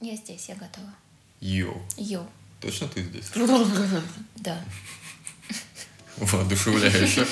Я здесь, я готова. Йоу. Йоу. Точно ты здесь? Да. Воодушевляюще.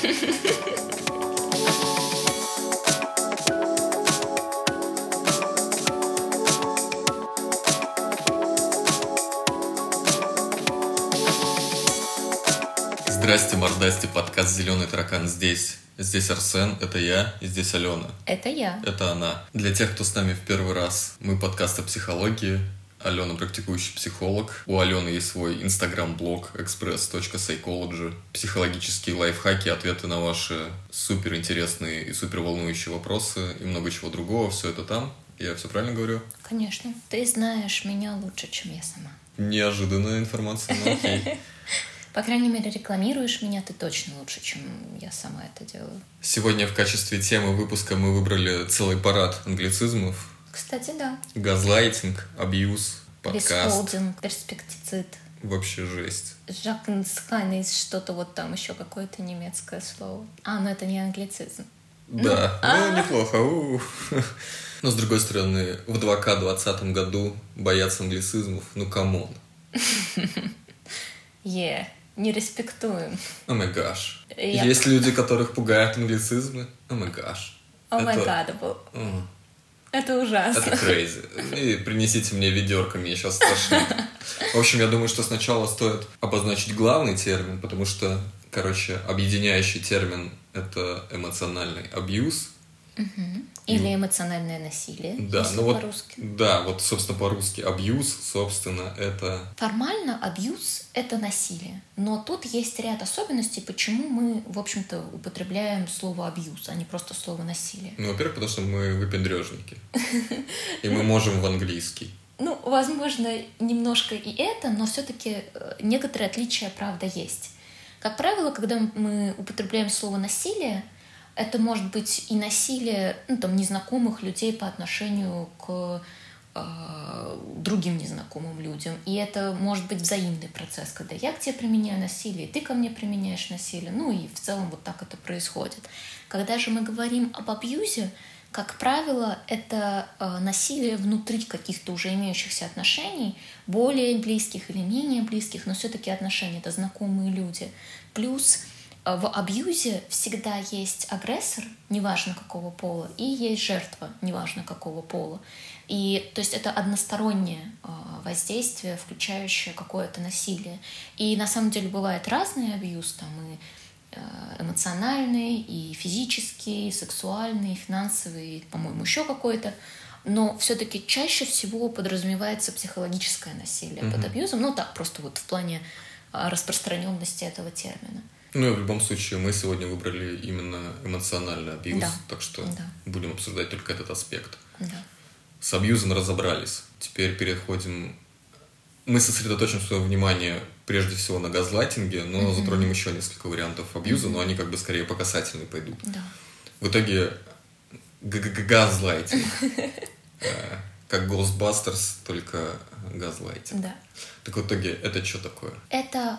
Здрасте, мордасти, подкаст «Зеленый таракан» здесь. Здесь Арсен, это я, и здесь Алена. Это я. Это она. Для тех, кто с нами в первый раз, мы подкаст о психологии. Алена практикующий психолог. У Алены есть свой инстаграм-блог express.psychology. Психологические лайфхаки, ответы на ваши суперинтересные и супер волнующие вопросы и много чего другого. Все это там. Я все правильно говорю? Конечно. Ты знаешь меня лучше, чем я сама. Неожиданная информация, но окей. По крайней мере, рекламируешь меня ты точно лучше, чем я сама это делаю. Сегодня в качестве темы выпуска мы выбрали целый парад англицизмов. Кстати, да. Газлайтинг, абьюз, подкаст. Пресхолдинг, перспектицид. Вообще жесть. Жакнсхайнис, что-то вот там еще какое-то немецкое слово. А, ну это не англицизм. Да, а. ну неплохо. у. Но с другой стороны, в 2К 20 году бояться англицизмов, ну камон. Е, не респектуем. О май гаш. Есть люди, которых пугают англицизмы. О май гаш. О май Это- гад, был. М, Это ужасно. Это crazy. И принесите мне ведерко, мне сейчас страшно. В общем, я думаю, что сначала стоит обозначить главный термин, потому что, короче, объединяющий термин — это эмоциональный абьюз. Или эмоциональное насилие, Да, ну вот, да, вот, собственно, по-русски абьюз, собственно, это Формально абьюз – это насилие. Но тут есть ряд особенностей, почему мы, в общем-то, употребляем слово абьюз, а не просто слово насилие. Ну, во-первых, потому что мы выпендрежники. И мы можем в английский. Ну, возможно, немножко и это, но все-таки некоторые отличия, правда, есть. Как правило, когда мы употребляем слово насилие, это может быть и насилие ну, там, незнакомых людей по отношению к э, другим незнакомым людям. И это может быть взаимный процесс, когда я к тебе применяю насилие, ты ко мне применяешь насилие. Ну и в целом вот так это происходит. Когда же мы говорим об абьюзе, как правило, это э, насилие внутри каких-то уже имеющихся отношений, более близких или менее близких, но все-таки отношения, это знакомые люди. Плюс в абьюзе всегда есть агрессор, неважно какого пола, и есть жертва, неважно какого пола. И то есть это одностороннее э, воздействие, включающее какое-то насилие. И на самом деле бывает разный абьюз, там и э, эмоциональный, и физический, и сексуальный, и финансовый, по-моему, еще какой-то. Но все-таки чаще всего подразумевается психологическое насилие под Мгм. абьюзом. Ну так, просто вот в плане распространенности этого термина. Ну, и в любом случае, мы сегодня выбрали именно эмоциональный абьюз, Да. так что Да. будем обсуждать только этот аспект. Да. С абьюзом разобрались. Теперь переходим... Мы сосредоточим свое внимание прежде всего на газлайтинге, но Мгм. затронем еще несколько вариантов абьюза, но они как бы скорее по касательной пойдут. Да. В итоге газлайтинг. Э, Как Ghostbusters, только газлайтинг. Да. Так в итоге это что такое? Это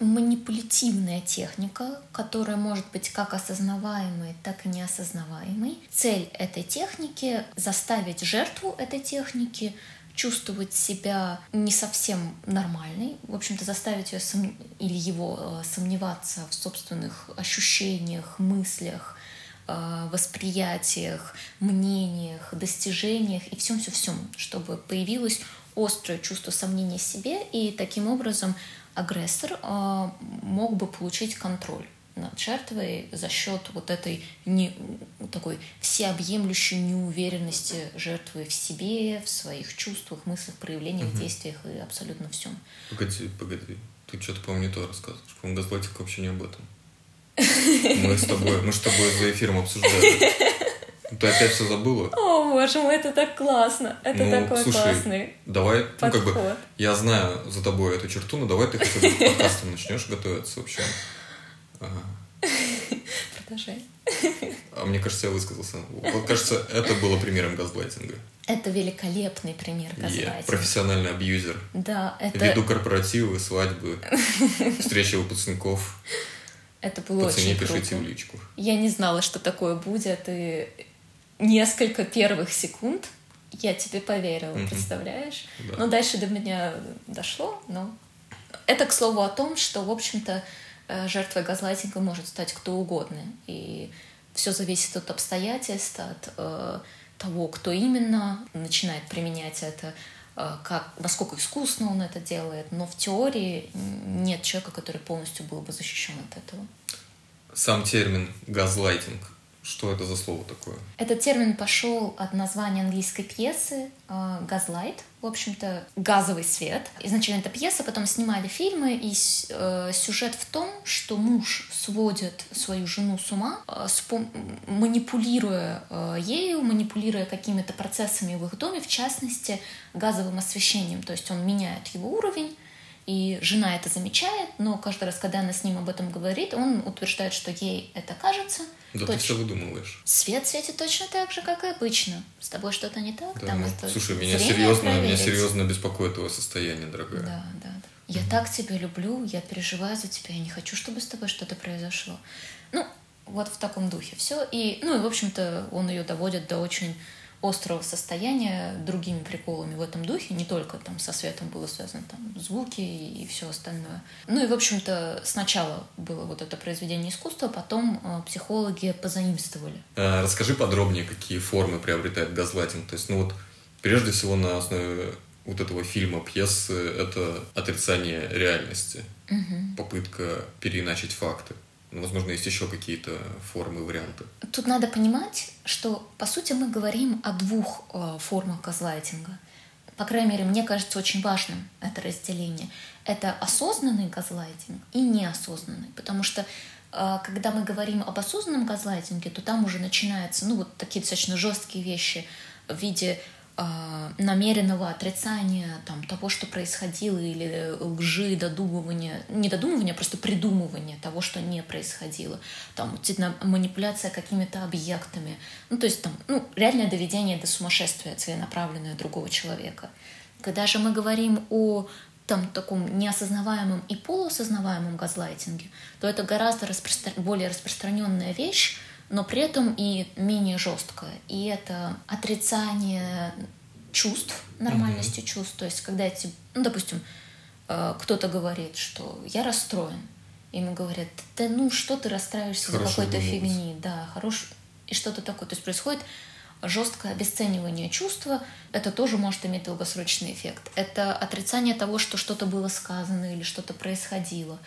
манипулятивная техника, которая может быть как осознаваемой, так и неосознаваемой. Цель этой техники — заставить жертву этой техники чувствовать себя не совсем нормальной, в общем-то заставить ее сом- или его э, сомневаться в собственных ощущениях, мыслях, э, восприятиях, мнениях, достижениях и всем-всем-всем, чтобы появилось острое чувство сомнения в себе, и таким образом агрессор э, мог бы получить контроль над жертвой за счет вот этой не, такой всеобъемлющей неуверенности жертвы в себе, в своих чувствах, мыслях, проявлениях, Мгм. действиях и абсолютно всем. Погоди, погоди. Ты что-то, по-моему, не то рассказываешь. По-моему, газлайтинг вообще не об этом. Мы с тобой, мы с тобой за эфиром обсуждали. Ты опять все забыла? О, боже мой, это так классно! Это Ну, такой слушай, классный Давай, ну как бы, подход. я знаю за тобой эту черту, но давай ты хотя бы к подкастам начнешь готовиться вообще. Ага. Продолжай. А мне кажется, я высказался. Вот, кажется, это было примером газлайтинга. Это великолепный пример газлайтинга. профессиональный абьюзер. Да, это, Веду корпоративы, свадьбы, встречи выпускников. это было По цене очень пишите круто. в личку. Я не знала, что такое будет, и несколько первых секунд я тебе поверила, Мгм. представляешь? Да. Ну, дальше до меня дошло, но... Это, к слову, о том, что, в общем-то, э, жертвой газлайтинга может стать кто угодно. И все зависит от обстоятельств, от э, того, кто именно начинает применять это, э, как, насколько искусно он это делает. Но в теории нет человека, который полностью был бы защищен от этого. Сам термин газлайтинг. Что это за слово такое? Этот термин пошел от названия английской пьесы э, «Газлайт», в общем-то, «газовый свет». Изначально это пьеса, потом снимали фильмы, и э, сюжет в том, что муж сводит свою жену с ума, э, манипулируя ею, манипулируя какими-то процессами в их доме, в частности, газовым освещением. То есть он меняет его уровень, и жена это замечает, но каждый раз, когда она с ним об этом говорит, он утверждает, что ей это кажется. Да ты Точно. все выдумываешь. Свет светит точно так же, как и обычно. С тобой что-то не так? Да, Там ну, это слушай, меня серьезно, меня серьезно беспокоит твое состояние, дорогая. Да, да, да. Я так тебя люблю, я переживаю за тебя, я не хочу, чтобы с тобой что-то произошло. Ну, вот в таком духе все. И, ну, и, в общем-то, он ее доводит до очень острого состояния другими приколами в этом духе, не только там со светом было связано там звуки и все остальное. Ну и, в общем-то, сначала было вот это произведение искусства, потом э, психологи позаимствовали. А, Расскажи подробнее, какие формы приобретает газлайтинг. То есть, ну вот, прежде всего на основе вот этого фильма, пьесы, это отрицание реальности, попытка переиначить факты. Возможно, есть еще какие-то формы, варианты. Тут надо понимать, что, по сути, мы говорим о двух э, формах газлайтинга. По крайней мере, мне кажется очень важным это разделение. Это осознанный газлайтинг и неосознанный. Потому что, э, когда мы говорим об осознанном газлайтинге, то там уже начинаются, ну, вот такие достаточно жесткие вещи в виде намеренного отрицания там, того, что происходило, или лжи, додумывания, не додумывания, а просто придумывания того, что не происходило. Там манипуляция какими-то объектами. Ну, то есть там, ну, реальное доведение до сумасшествия целенаправленное другого человека. Когда же мы говорим о там таком неосознаваемом и полуосознаваемом газлайтинге, то это гораздо распростра- более распространенная вещь, но при этом и менее жесткая. И это отрицание чувств, нормальности чувств. То есть, когда эти, ну, допустим, э, кто-то говорит, что я расстроен, ему говорят, да ну что ты расстраиваешься за какой-то фигни, да, хорош и что-то такое. То есть происходит жесткое обесценивание чувства, это тоже может иметь долгосрочный эффект. Это отрицание того, что что-то было сказано или что-то происходило.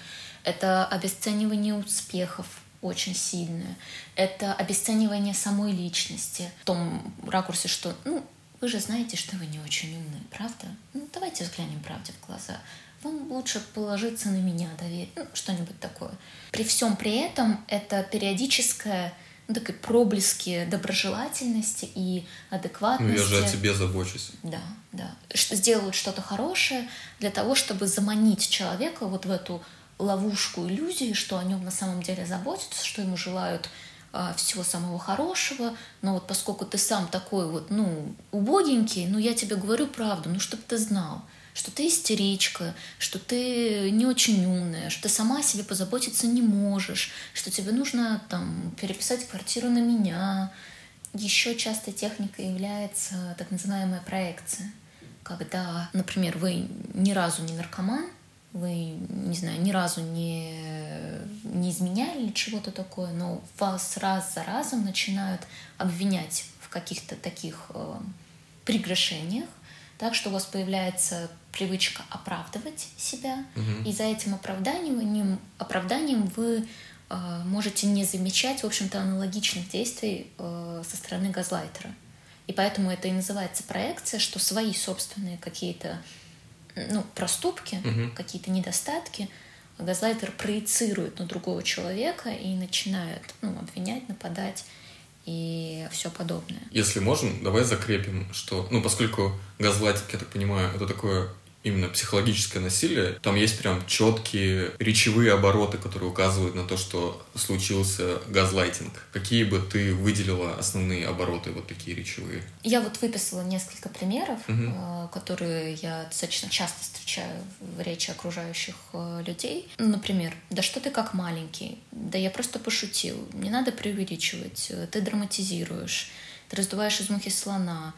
Это обесценивание успехов очень сильное. Это обесценивание самой личности в том ракурсе, что, ну, вы же знаете, что вы не очень умны, правда? Ну, давайте взглянем правде в глаза. Вам лучше положиться на меня, доверить, ну, что-нибудь такое. При всем при этом это периодическое ну, такие проблески доброжелательности и Ну, адекватности. я же о тебе забочусь. Да, да. Сделают что-то хорошее для того, чтобы заманить человека вот в эту ловушку иллюзии, что о нем на самом деле заботятся, что ему желают а, всего самого хорошего, но вот поскольку ты сам такой вот, ну, убогенький, ну, я тебе говорю правду, ну, чтобы ты знал, что ты истеричка, что ты не очень умная, что ты сама о себе позаботиться не можешь, что тебе нужно там переписать квартиру на меня. Еще частой техникой является так называемая проекция, когда, например, вы ни разу не наркоман, вы, не знаю, ни разу не, не изменяли чего-то такое, но вас раз за разом начинают обвинять в каких-то таких э, прегрешениях, так что у вас появляется привычка оправдывать себя, Мгм. и за этим оправданием, оправданием вы э, можете не замечать, в общем-то, аналогичных действий э, со стороны газлайтера. И поэтому это и называется проекция, что свои собственные какие-то ну, проступки, Мгм. какие-то недостатки газлайтер проецирует на другого человека и начинает ну, обвинять, нападать и все подобное. Если можем, давай закрепим, что, ну, поскольку газлайтинг, я так понимаю, это такое именно психологическое насилие, там есть прям четкие речевые обороты, которые указывают на то, что случился газлайтинг. Какие бы ты выделила основные обороты, вот такие речевые? Я вот выписала несколько примеров, э, которые я достаточно часто встречаю в речи окружающих э, людей. Например, да что ты как маленький, да я просто пошутил, не надо преувеличивать, ты драматизируешь, ты раздуваешь из мухи слона,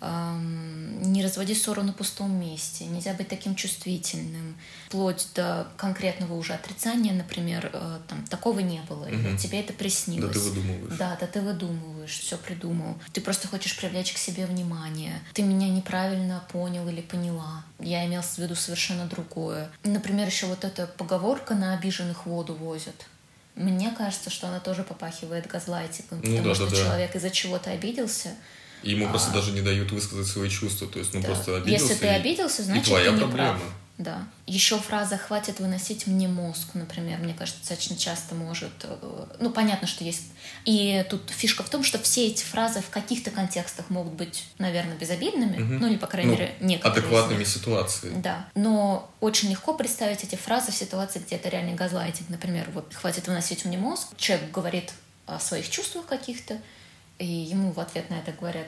не разводи ссору на пустом месте, нельзя быть таким чувствительным, вплоть до конкретного уже отрицания, например, э, там такого не было, угу. тебе это приснилось. Да ты выдумываешь. Да, да ты выдумываешь, все придумал. Ты просто хочешь привлечь к себе внимание. Ты меня неправильно понял или поняла. Я имел в виду совершенно другое. Например, еще вот эта поговорка на обиженных воду возят. Мне кажется, что она тоже попахивает газлайтингом, ну, потому да, что да, человек да. из-за чего-то обиделся, и ему а... просто даже не дают высказать свои чувства. То есть, ну да. просто обиделся. Если ты обиделся, значит, и твоя ты не проблема. прав. Да. Еще фраза «хватит выносить мне мозг», например, мне кажется, достаточно часто может... Э, ну, понятно, что есть... И тут фишка в том, что все эти фразы в каких-то контекстах могут быть, наверное, безобидными, угу. ну, или, по крайней ну, мере, некоторые Адекватными ситуации. Да. Но очень легко представить эти фразы в ситуации, где это реальный газлайтинг. Например, вот «хватит выносить мне мозг», человек говорит о своих чувствах каких-то, и ему в ответ на это говорят,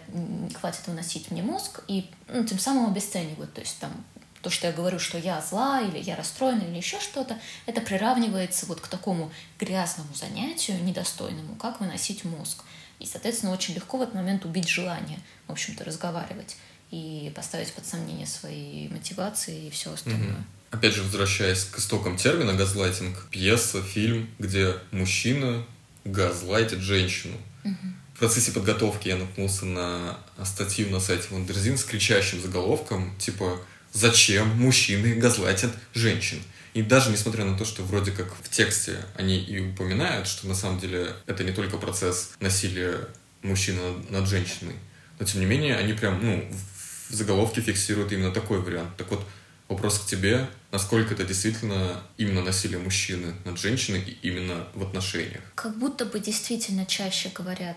хватит выносить мне мозг, и ну, тем самым обесценивают. То есть там то, что я говорю, что я зла, или я расстроена, или еще что-то, это приравнивается вот к такому грязному занятию, недостойному, как выносить мозг. И, соответственно, очень легко в этот момент убить желание, в общем-то, разговаривать и поставить под сомнение свои мотивации и все остальное. Угу. Опять же, возвращаясь к истокам термина газлайтинг, пьеса, фильм, где мужчина газлайтит женщину. Угу. В процессе подготовки я наткнулся на статью на сайте Wonderzine с кричащим заголовком, типа «Зачем мужчины газлайтят женщин?» И даже несмотря на то, что вроде как в тексте они и упоминают, что на самом деле это не только процесс насилия мужчины над женщиной, но тем не менее они прям, ну, в заголовке фиксируют именно такой вариант. Так вот, вопрос к тебе, насколько это действительно именно насилие мужчины над женщиной именно в отношениях? Как будто бы действительно чаще говорят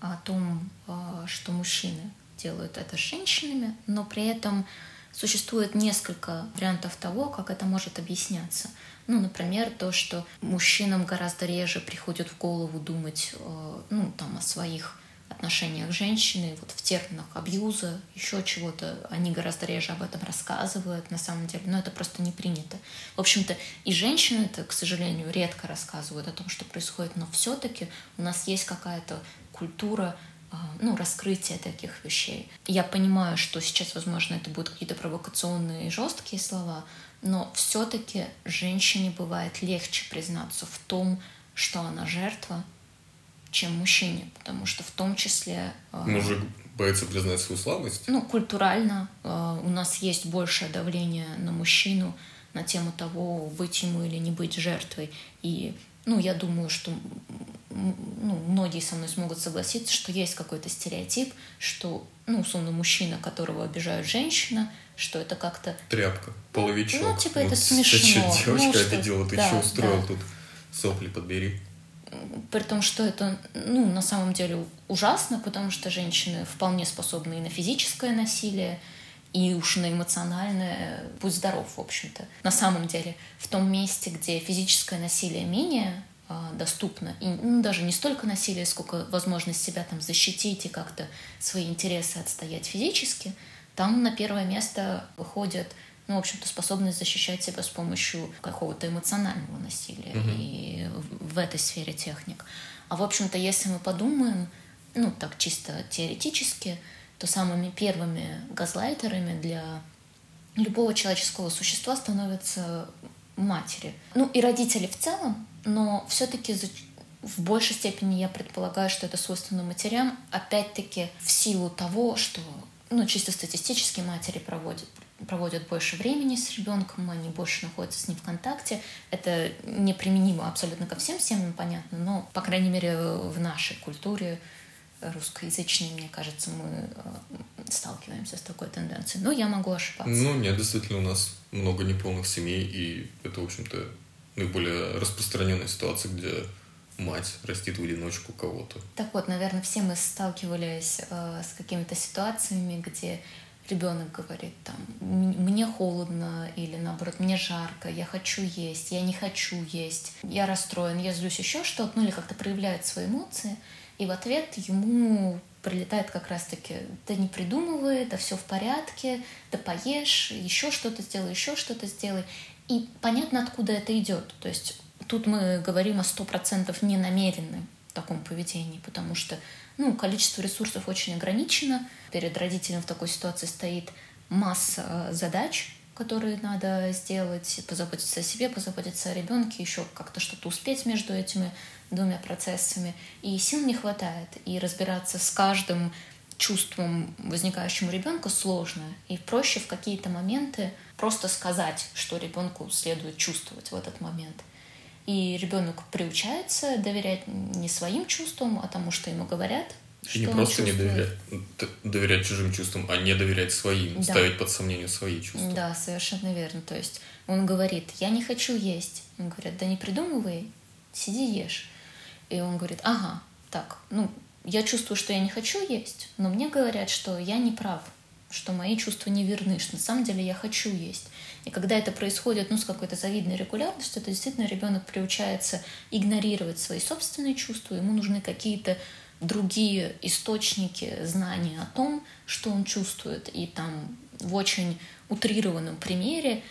о том, а, что мужчины делают это с женщинами, но при этом существует несколько вариантов того, как это может объясняться. Ну, например, то, что мужчинам гораздо реже приходит в голову думать а, ну, там, о своих отношениях с женщиной, вот в терминах абьюза, еще чего-то, они гораздо реже об этом рассказывают на самом деле, но это просто не принято. В общем-то, и женщины это, к сожалению, редко рассказывают о том, что происходит, но все-таки у нас есть какая-то культура а, ну, раскрытия таких вещей. Я понимаю, что сейчас, возможно, это будут какие-то провокационные и жесткие слова, но все-таки женщине бывает легче признаться в том, что она жертва, чем мужчине, потому что в том числе... А, Мужик боится признать свою слабость? Ну, культурально а, у нас есть большее давление на мужчину на тему того, быть ему или не быть жертвой. И, ну, я думаю, что ну, многие со мной смогут согласиться, что есть какой-то стереотип, что, ну, условно, мужчина, которого обижают женщина, что это как-то... Тряпка, половичок. Ну, типа, это смешно. Ты что, девочка ну, обидела, ты да, что устроил да. тут? Сопли подбери. При том, что это, ну, на самом деле ужасно, потому что женщины вполне способны и на физическое насилие, и уж на эмоциональное, будь здоров, в общем-то. На самом деле, в том месте, где физическое насилие менее а, доступно. И ну, даже не столько насилие, сколько возможность себя там защитить и как-то свои интересы отстоять физически, там на первое место выходит ну, в общем-то, способность защищать себя с помощью какого-то эмоционального насилия угу. и в, этой сфере техник. А, в общем-то, если мы подумаем, ну, так чисто теоретически, то самыми первыми газлайтерами для любого человеческого существа становятся матери. Ну, и родители в целом, но все-таки в большей степени я предполагаю, что это свойственно матерям, опять-таки в силу того, что ну, чисто статистически матери проводят, проводят больше времени с ребенком, они больше находятся с ним в контакте. Это неприменимо абсолютно ко всем семьям, понятно, но, по крайней мере, в нашей культуре русскоязычной, мне кажется, мы э, сталкиваемся с такой тенденцией. Но я могу ошибаться. Ну, нет, действительно, у нас много неполных семей, и это, в общем-то, наиболее распространенная ситуация, где мать растит в одиночку кого-то. Так вот, наверное, все мы сталкивались э, с какими-то ситуациями, где ребенок говорит там мне холодно или наоборот мне жарко, я хочу есть, я не хочу есть, я расстроен, я злюсь еще что-то, ну или как-то проявляет свои эмоции, и в ответ ему прилетает как раз-таки, да не придумывай, да все в порядке, да поешь, еще что-то сделай, еще что-то сделай. И понятно, откуда это идет. То есть тут мы говорим о сто процентов ненамеренном таком поведении, потому что ну, количество ресурсов очень ограничено. Перед родителем в такой ситуации стоит масса э, задач, которые надо сделать, позаботиться о себе, позаботиться о ребенке, еще как-то что-то успеть между этими двумя процессами. И сил не хватает. И разбираться с каждым чувством, возникающим у ребенка, сложно. И проще в какие-то моменты просто сказать, что ребенку следует чувствовать в этот момент. И ребенок приучается доверять не своим чувствам, а тому, что ему говорят. И не просто не доверять, доверять чужим чувствам, а не доверять своим, да. ставить под сомнение свои чувства. Да, совершенно верно. То есть он говорит, я не хочу есть. Он говорит, да не придумывай, сиди ешь. И он говорит, ага, так, ну, я чувствую, что я не хочу есть, но мне говорят, что я не прав, что мои чувства не верны, что на самом деле я хочу есть. И когда это происходит ну, с какой-то завидной регулярностью, то действительно ребенок приучается игнорировать свои собственные чувства, ему нужны какие-то другие источники знания о том, что он чувствует. И там в очень утрированном примере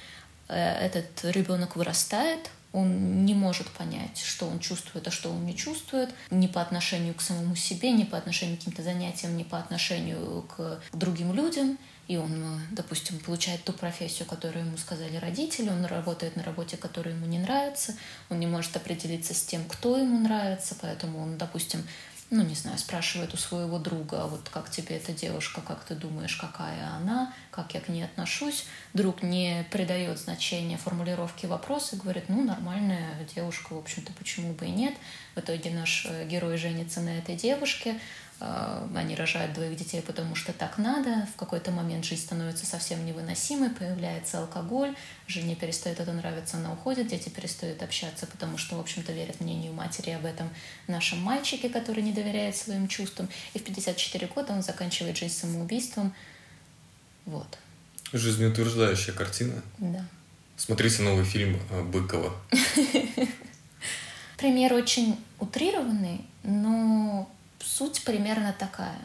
э, этот ребенок вырастает, он не может понять, что он чувствует, а что он не чувствует, ни по отношению к самому себе, ни по отношению к каким-то занятиям, ни по отношению к другим людям. И он, допустим, получает ту профессию, которую ему сказали родители, он работает на работе, которая ему не нравится, он не может определиться с тем, кто ему нравится, поэтому он, допустим, ну, не знаю, спрашивает у своего друга, а вот как тебе эта девушка, как ты думаешь, какая она, как я к ней отношусь. Друг не придает значения формулировке вопроса говорит, ну, нормальная девушка, в общем-то, почему бы и нет. В итоге наш э, герой женится на этой девушке, они рожают двоих детей, потому что так надо. В какой-то момент жизнь становится совсем невыносимой, появляется алкоголь, жене перестает это нравиться, она уходит, дети перестают общаться, потому что, в общем-то, верят мнению матери об этом нашем мальчике, который не доверяет своим чувствам. И в 54 года он заканчивает жизнь самоубийством. Вот. Жизнеутверждающая картина. Да. Смотрите новый фильм э, Быкова. Пример очень утрированный, но суть примерно такая.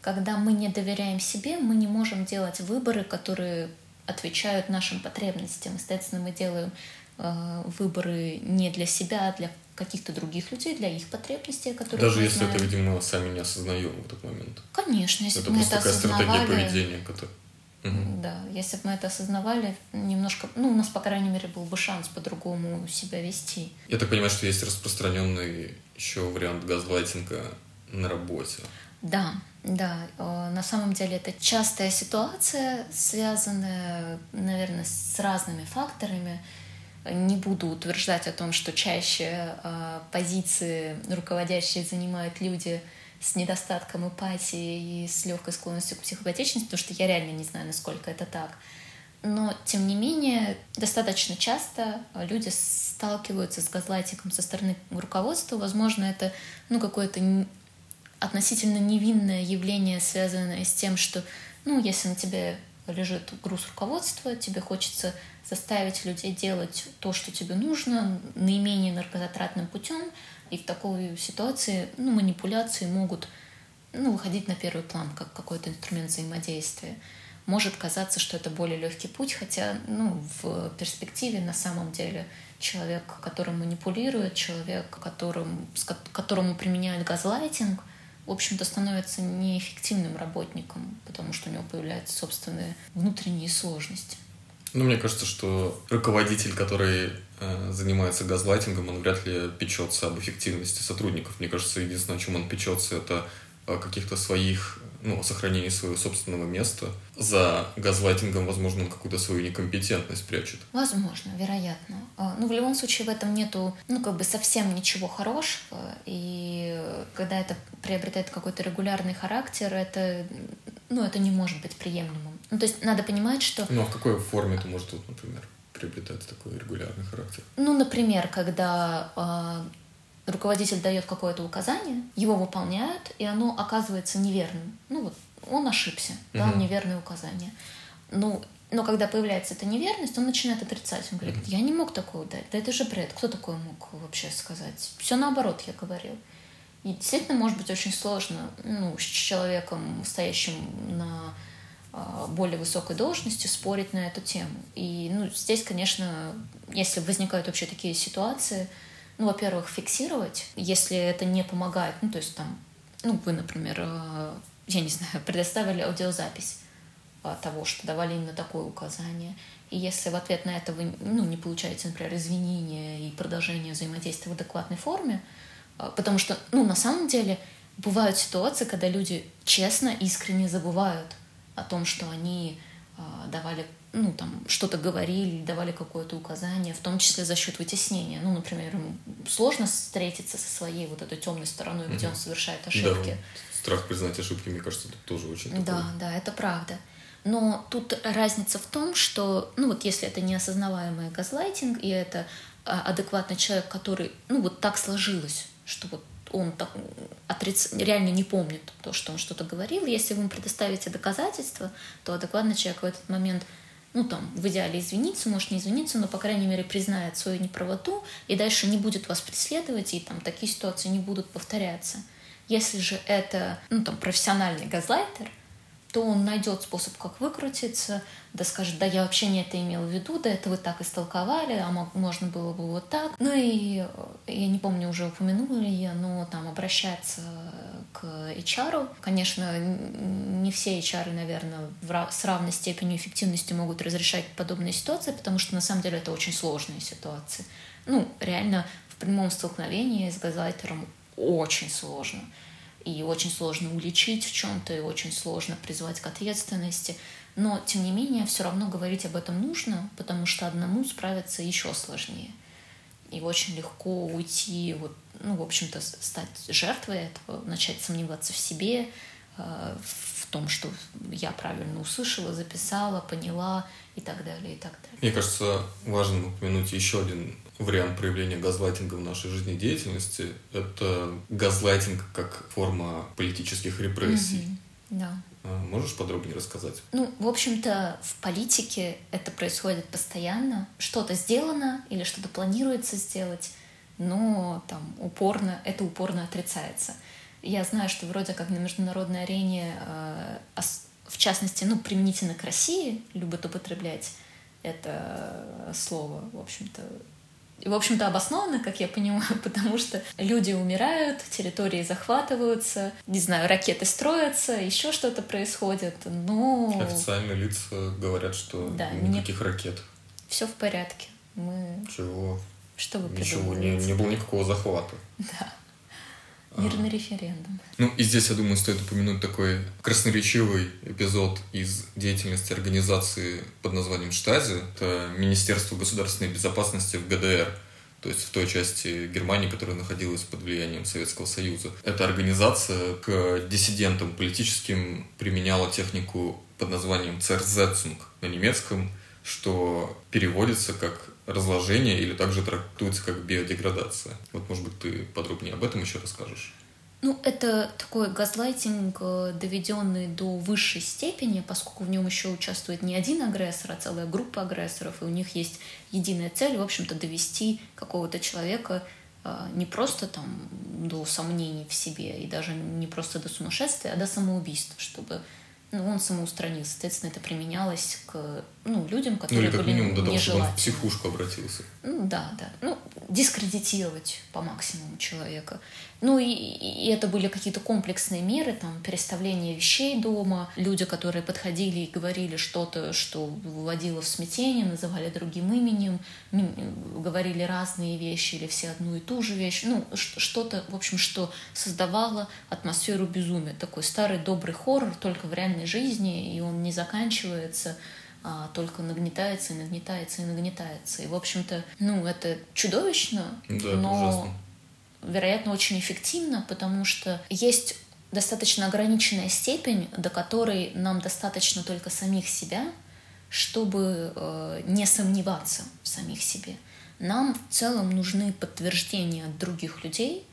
Когда мы не доверяем себе, мы не можем делать выборы, которые отвечают нашим потребностям. Естественно, мы делаем э, выборы не для себя, а для каких-то других людей, для их потребностей, которые Даже если знаем. это, видимо, сами не осознаем в этот момент. Конечно, если это мы это такая стратегия поведения, которая... Угу. Да, если бы мы это осознавали, немножко, ну, у нас, по крайней мере, был бы шанс по-другому себя вести. Я так понимаю, что есть распространенный еще вариант газлайтинга на работе. Да, да. На самом деле это частая ситуация, связанная, наверное, с разными факторами. Не буду утверждать о том, что чаще э, позиции руководящие занимают люди с недостатком эмпатии и с легкой склонностью к психопатичности, потому что я реально не знаю, насколько это так. Но, тем не менее, достаточно часто люди сталкиваются с газлайтингом со стороны руководства. Возможно, это ну, какое-то относительно невинное явление, связанное с тем, что, ну, если на тебе лежит груз руководства, тебе хочется заставить людей делать то, что тебе нужно, наименее энергозатратным путем, и в такой ситуации ну, манипуляции могут ну, выходить на первый план, как какой-то инструмент взаимодействия. Может казаться, что это более легкий путь, хотя ну, в перспективе на самом деле человек, которым манипулирует, человек, которым, которому применяют газлайтинг, в общем-то, становится неэффективным работником, потому что у него появляются собственные внутренние сложности. Ну, мне кажется, что руководитель, который э, занимается газлайтингом, он вряд ли печется об эффективности сотрудников. Мне кажется, единственное, о чем он печется, это о каких-то своих ну, сохранении своего собственного места. За газлайтингом, возможно, он какую-то свою некомпетентность прячет. Возможно, вероятно. А, ну, в любом случае, в этом нету, ну, как бы совсем ничего хорошего. И когда это приобретает какой-то регулярный характер, это, ну, это не может быть приемлемым. Ну, то есть надо понимать, что... Ну, а в какой форме это может, вот, например, приобретать такой регулярный характер? Ну, например, когда а, руководитель дает какое-то указание, его выполняют, и оно оказывается неверным. Ну вот, он ошибся, дал угу. неверное указание. Ну, но когда появляется эта неверность, он начинает отрицать. Он говорит, я не мог такого дать. Да это же бред. Кто такое мог вообще сказать? Все наоборот я говорил. И действительно, может быть, очень сложно ну, с человеком, стоящим на а, более высокой должности, спорить на эту тему. И ну, здесь, конечно, если возникают вообще такие ситуации, ну, во-первых, фиксировать, если это не помогает, ну, то есть там ну, вы, например, э, я не знаю, предоставили аудиозапись того, что давали именно такое указание. И если в ответ на это вы ну, не получаете, например, извинения и продолжение взаимодействия в адекватной форме, э, потому что, ну, на самом деле, бывают ситуации, когда люди честно, искренне забывают о том, что они э, давали ну, там, что-то говорили, давали какое-то указание, в том числе за счет вытеснения. Ну, например, ему сложно встретиться со своей вот этой темной стороной, где он совершает ошибки. Да, страх признать ошибки, мне кажется, тут тоже очень такой. Да, да, это правда. Но тут разница в том, что, ну вот если это неосознаваемый газлайтинг, и это а, адекватный человек, который, ну вот так сложилось, что вот он так отриц... реально не помнит то, что он что-то говорил. Если вы ему предоставите доказательства, то адекватный человек в этот момент ну, там, в идеале извиниться, может, не извиниться, но, по крайней мере, признает свою неправоту и дальше не будет вас преследовать, и там такие ситуации не будут повторяться. Если же это, ну, там, профессиональный газлайтер, то он найдет способ, как выкрутиться, да скажет, да я вообще не это имел в виду, да это вы так истолковали, а можно было бы вот так. Ну и э, я не помню, уже упомянула ли я, но там обращаться к HR. Конечно, не все HR, наверное, с равной степенью эффективности могут разрешать подобные ситуации, потому что на самом деле это очень сложные ситуации. Ну, реально в прямом столкновении с газлайтером очень сложно и очень сложно уличить в чем-то, и очень сложно призвать к ответственности. Но, тем не менее, все равно говорить об этом нужно, потому что одному справиться еще сложнее. И очень легко уйти, вот, ну, в общем-то, стать жертвой этого, начать сомневаться в себе, э, в том, что я правильно услышала, записала, поняла и так далее, и так далее. Мне кажется, важно упомянуть еще один вариант проявления газлайтинга в нашей жизнедеятельности — это газлайтинг как форма политических репрессий. Да. А можешь подробнее рассказать? Ну, в общем-то, в политике это происходит постоянно. Что-то сделано или что-то планируется сделать, но там упорно, это упорно отрицается. Я знаю, что вроде как на международной арене, э, в частности, ну, применительно к России, любят употреблять это слово, в общем-то, в общем-то, обоснованно, как я понимаю, потому что люди умирают, территории захватываются, не знаю, ракеты строятся, еще что-то происходит, но... Официальные лица говорят, что да, никаких мне... ракет. Все в порядке. Мы... Чего? Что вы Ничего, не, не было никакого захвата. Да. Мирный а. референдум. Ну и здесь, я думаю, стоит упомянуть такой красноречивый эпизод из деятельности организации под названием Штази. Это Министерство государственной безопасности в ГДР то есть в той части Германии, которая находилась под влиянием Советского Союза. Эта организация к диссидентам политическим применяла технику под названием Церзетцунг на немецком, что переводится как разложение или также трактуется как биодеградация. Вот, может быть, ты подробнее об этом еще расскажешь? Ну, это такой газлайтинг, э, доведенный до высшей степени, поскольку в нем еще участвует не один агрессор, а целая группа агрессоров, и у них есть единая цель, в общем-то, довести какого-то человека э, не просто там до сомнений в себе и даже не просто до сумасшествия, а до самоубийства, чтобы ну, он самоустранился. Соответственно, это применялось к ну, людям, которые ну, или были минимум до того, чтобы он в психушку обратился. Ну, да, да. Ну, дискредитировать по максимуму человека. Ну и, и это были какие-то комплексные меры, там, переставление вещей дома, люди, которые подходили и говорили что-то, что выводило в смятение, называли другим именем, говорили разные вещи или все одну и ту же вещь, ну, что-то, в общем, что создавало атмосферу безумия. Такой старый добрый хоррор только в реальной жизни, и он не заканчивается а только нагнетается и нагнетается и нагнетается. И, в общем-то, ну, это чудовищно, да, но, ужасно. Вероятно, очень эффективно, потому что есть достаточно ограниченная степень, до которой нам достаточно только самих себя, чтобы э, не сомневаться в самих себе. Нам в целом нужны подтверждения от других людей,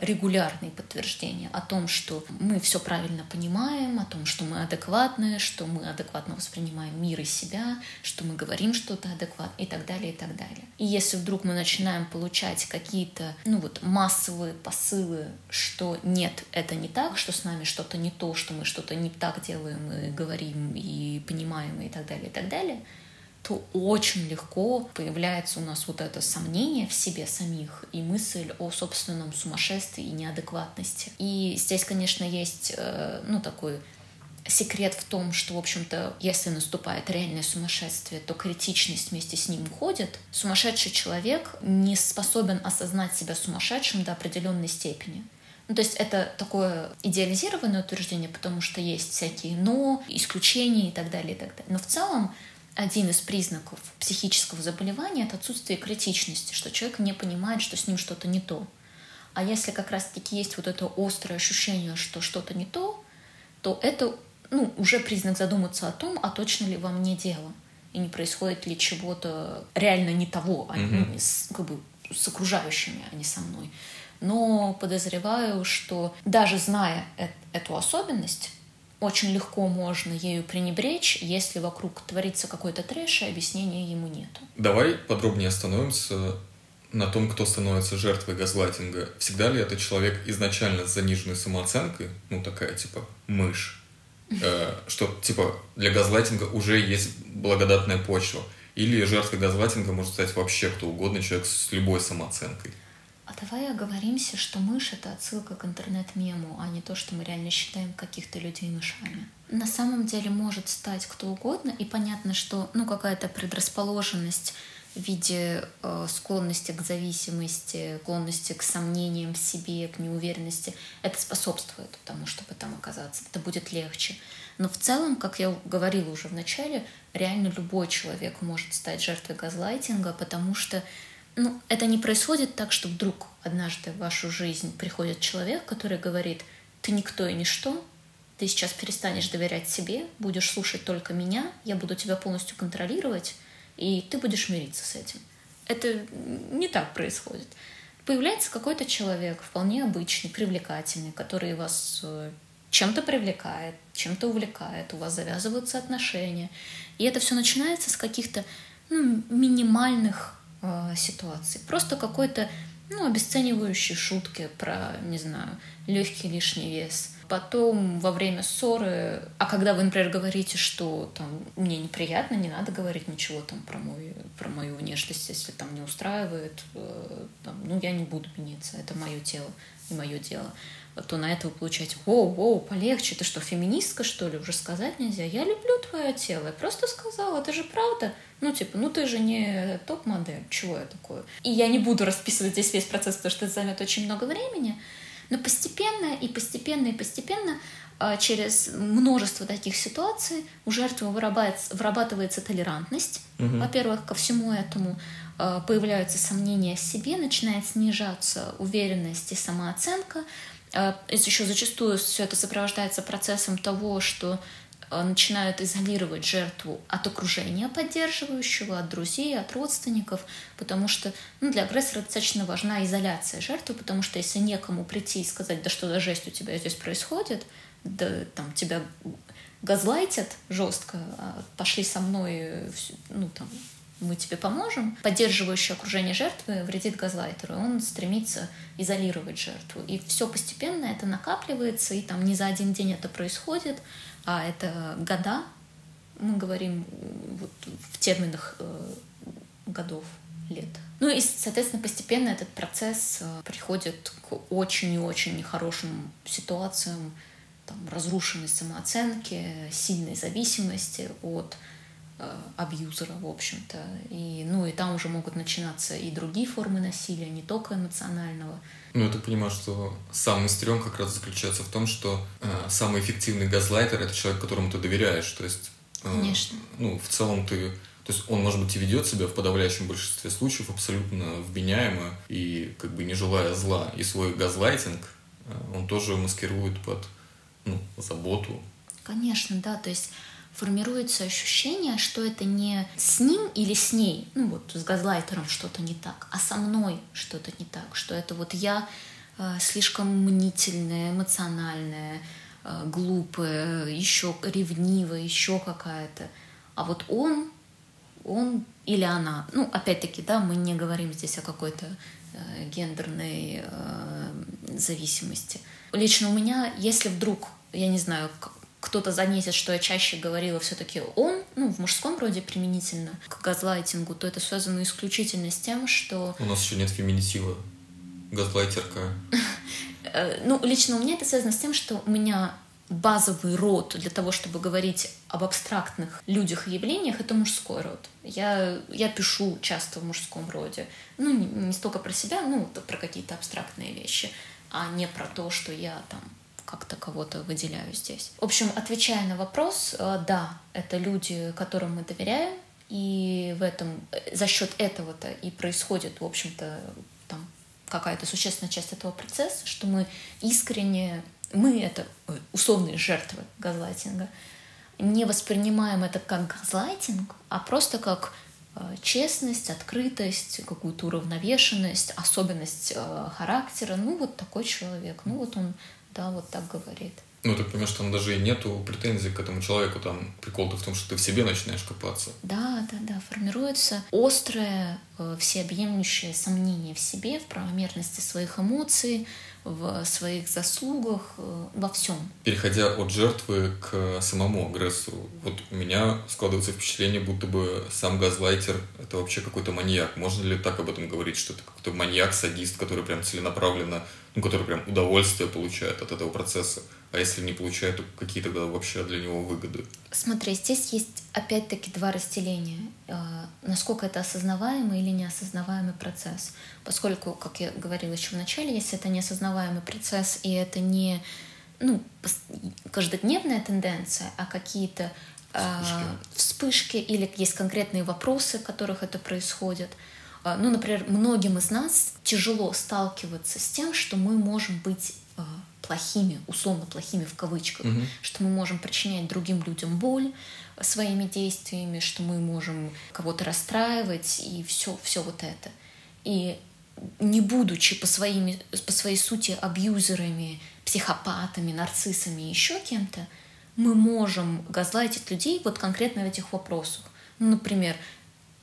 регулярные подтверждения о том, что мы все правильно понимаем, о том, что мы адекватные, что мы адекватно воспринимаем мир и себя, что мы говорим что-то адекватно и так далее, и так далее. И если вдруг мы начинаем получать какие-то, ну вот, массовые посылы, что нет, это не так, что с нами что-то не то, что мы что-то не так делаем и говорим, и понимаем, и так далее, и так далее, то очень легко появляется у нас вот это сомнение в себе самих и мысль о собственном сумасшествии и неадекватности. И здесь, конечно, есть, э, ну, такой секрет в том, что, в общем-то, если наступает реальное сумасшествие, то критичность вместе с ним уходит. Сумасшедший человек не способен осознать себя сумасшедшим до определенной степени. Ну, то есть это такое идеализированное утверждение, потому что есть всякие «но», исключения и так далее, и так далее. Но в целом один из признаков психического заболевания — это отсутствие критичности, что человек не понимает, что с ним что-то не то. А если как раз-таки есть вот это острое ощущение, что что-то не то, то это ну, уже признак задуматься о том, а точно ли во мне дело, и не происходит ли чего-то реально не того, а mm-hmm. с, как бы с окружающими, а не со мной. Но подозреваю, что даже зная эту особенность, очень легко можно ею пренебречь, если вокруг творится какой-то трэш, и объяснения ему нету. Давай подробнее остановимся на том, кто становится жертвой газлайтинга. Всегда ли это человек изначально с заниженной самооценкой, ну такая типа мышь, Э, что типа для газлайтинга уже есть благодатная почва. Или жертвой газлайтинга может стать вообще кто угодно, человек с любой самооценкой. А давай оговоримся, что мышь — это отсылка к интернет-мему, а не то, что мы реально считаем каких-то людей мышами. На самом деле может стать кто угодно, и понятно, что ну, какая-то предрасположенность в виде э, склонности к зависимости, склонности к сомнениям в себе, к неуверенности, это способствует тому, чтобы там оказаться. Это будет легче. Но в целом, как я говорила уже в начале, реально любой человек может стать жертвой газлайтинга, потому что ну, это не происходит так, что вдруг однажды в вашу жизнь приходит человек, который говорит, ты никто и ничто, ты сейчас перестанешь доверять себе, будешь слушать только меня, я буду тебя полностью контролировать, и ты будешь мириться с этим. Это не так происходит. Появляется какой-то человек, вполне обычный, привлекательный, который вас э, чем-то привлекает, чем-то увлекает, у вас завязываются отношения. И это все начинается с каких-то ну, минимальных э, ситуаций. Просто какой-то ну, обесценивающей шутки про, не знаю, легкий лишний вес – Потом во время ссоры, а когда вы, например, говорите, что там мне неприятно, не надо говорить ничего там про, мой, про мою внешность, если там не устраивает, э, там, ну я не буду меняться, это мое тело и мое дело то на это вы получаете «Воу, воу, полегче, ты что, феминистка, что ли? Уже сказать нельзя? Я люблю твое тело, я просто сказала, это же правда». Ну, типа, ну ты же не топ-модель, чего я такое? И я не буду расписывать здесь весь процесс, потому что это займет очень много времени, но постепенно и постепенно и постепенно а, через множество таких ситуаций у жертвы вырабатывается, вырабатывается толерантность, угу. во-первых, ко всему этому а, появляются сомнения в себе, начинает снижаться уверенность и самооценка. А, Еще зачастую все это сопровождается процессом того, что Э, начинают изолировать жертву от окружения поддерживающего, от друзей, от родственников, потому что ну, для агрессора достаточно важна изоляция жертвы, потому что если некому прийти и сказать, да что за жесть у тебя здесь происходит, да там тебя газлайтят жестко, а пошли со мной, ну там, мы тебе поможем. Поддерживающее окружение жертвы вредит газлайтеру, он стремится изолировать жертву. И все постепенно это накапливается, и там не за один день это происходит, а это года, мы говорим вот в терминах э, годов, лет. Ну и, соответственно, постепенно этот процесс э, приходит к очень и очень нехорошим ситуациям, там, разрушенной самооценки, сильной зависимости от абьюзера, в общем-то. И, ну, и там уже могут начинаться и другие формы насилия, не только эмоционального. Ну, я так понимаю, что самый стрём как раз заключается в том, что э, самый эффективный газлайтер — это человек, которому ты доверяешь. То есть, э, Конечно. ну, в целом ты... То есть он, может быть, и ведет себя в подавляющем большинстве случаев абсолютно вменяемо и как бы не желая зла. И свой газлайтинг э, он тоже маскирует под ну, заботу. Конечно, да. То есть формируется ощущение, что это не с ним или с ней, ну вот с газлайтером что-то не так, а со мной что-то не так, что это вот я э, слишком мнительная, эмоциональная, э, глупая, еще ревнивая, еще какая-то. А вот он, он или она, ну опять-таки, да, мы не говорим здесь о какой-то э, гендерной э, зависимости. Лично у меня, если вдруг, я не знаю, кто-то заметит, что я чаще говорила все-таки он, ну, в мужском роде применительно к газлайтингу, то это связано исключительно с тем, что... У нас еще нет феминитива. Газлайтерка. Э, ну, лично у меня это связано с тем, что у меня базовый род для того, чтобы говорить об абстрактных людях и явлениях, это мужской род. Я, я пишу часто в мужском роде. Ну, не, не столько про себя, ну, про какие-то абстрактные вещи, а не про то, что я там как-то кого-то выделяю здесь. В общем, отвечая на вопрос, э, да, это люди, которым мы доверяем, и в этом, э, за счет этого-то и происходит, в общем-то, там какая-то существенная часть этого процесса, что мы искренне, мы это условные жертвы газлайтинга, не воспринимаем это как газлайтинг, а просто как э, честность, открытость, какую-то уравновешенность, особенность характера. Ну, вот такой человек, ну, вот он да, вот так говорит. Ну, так понимаешь, там даже и нету претензий к этому человеку, там прикол-то в том, что ты в себе начинаешь копаться. Да, да, да, формируется острое, э, всеобъемлющее сомнение в себе, в правомерности своих эмоций, в своих заслугах, э, во всем. Переходя от жертвы к самому агрессору, вот у меня складывается впечатление, будто бы сам газлайтер — это вообще какой-то маньяк. Можно ли так об этом говорить, что это какой-то маньяк, садист, который прям целенаправленно ну, который прям удовольствие получает от этого процесса. А если не получает, то какие тогда вообще для него выгоды? Смотри, здесь есть опять-таки два разделения. Э, насколько это осознаваемый или неосознаваемый процесс. Поскольку, как я говорила еще в начале, если это неосознаваемый процесс и это не ну, каждодневная тенденция, а какие-то э, вспышки. вспышки или есть конкретные вопросы, в которых это происходит – ну, например, многим из нас тяжело сталкиваться с тем, что мы можем быть а, плохими, условно плохими в кавычках, угу. что мы можем причинять другим людям боль своими действиями, что мы можем кого-то расстраивать и все, все вот это. И не будучи по, своими, по своей сути абьюзерами, психопатами, нарциссами и еще кем-то, мы можем газлайтить людей вот конкретно в этих вопросах. Ну, например,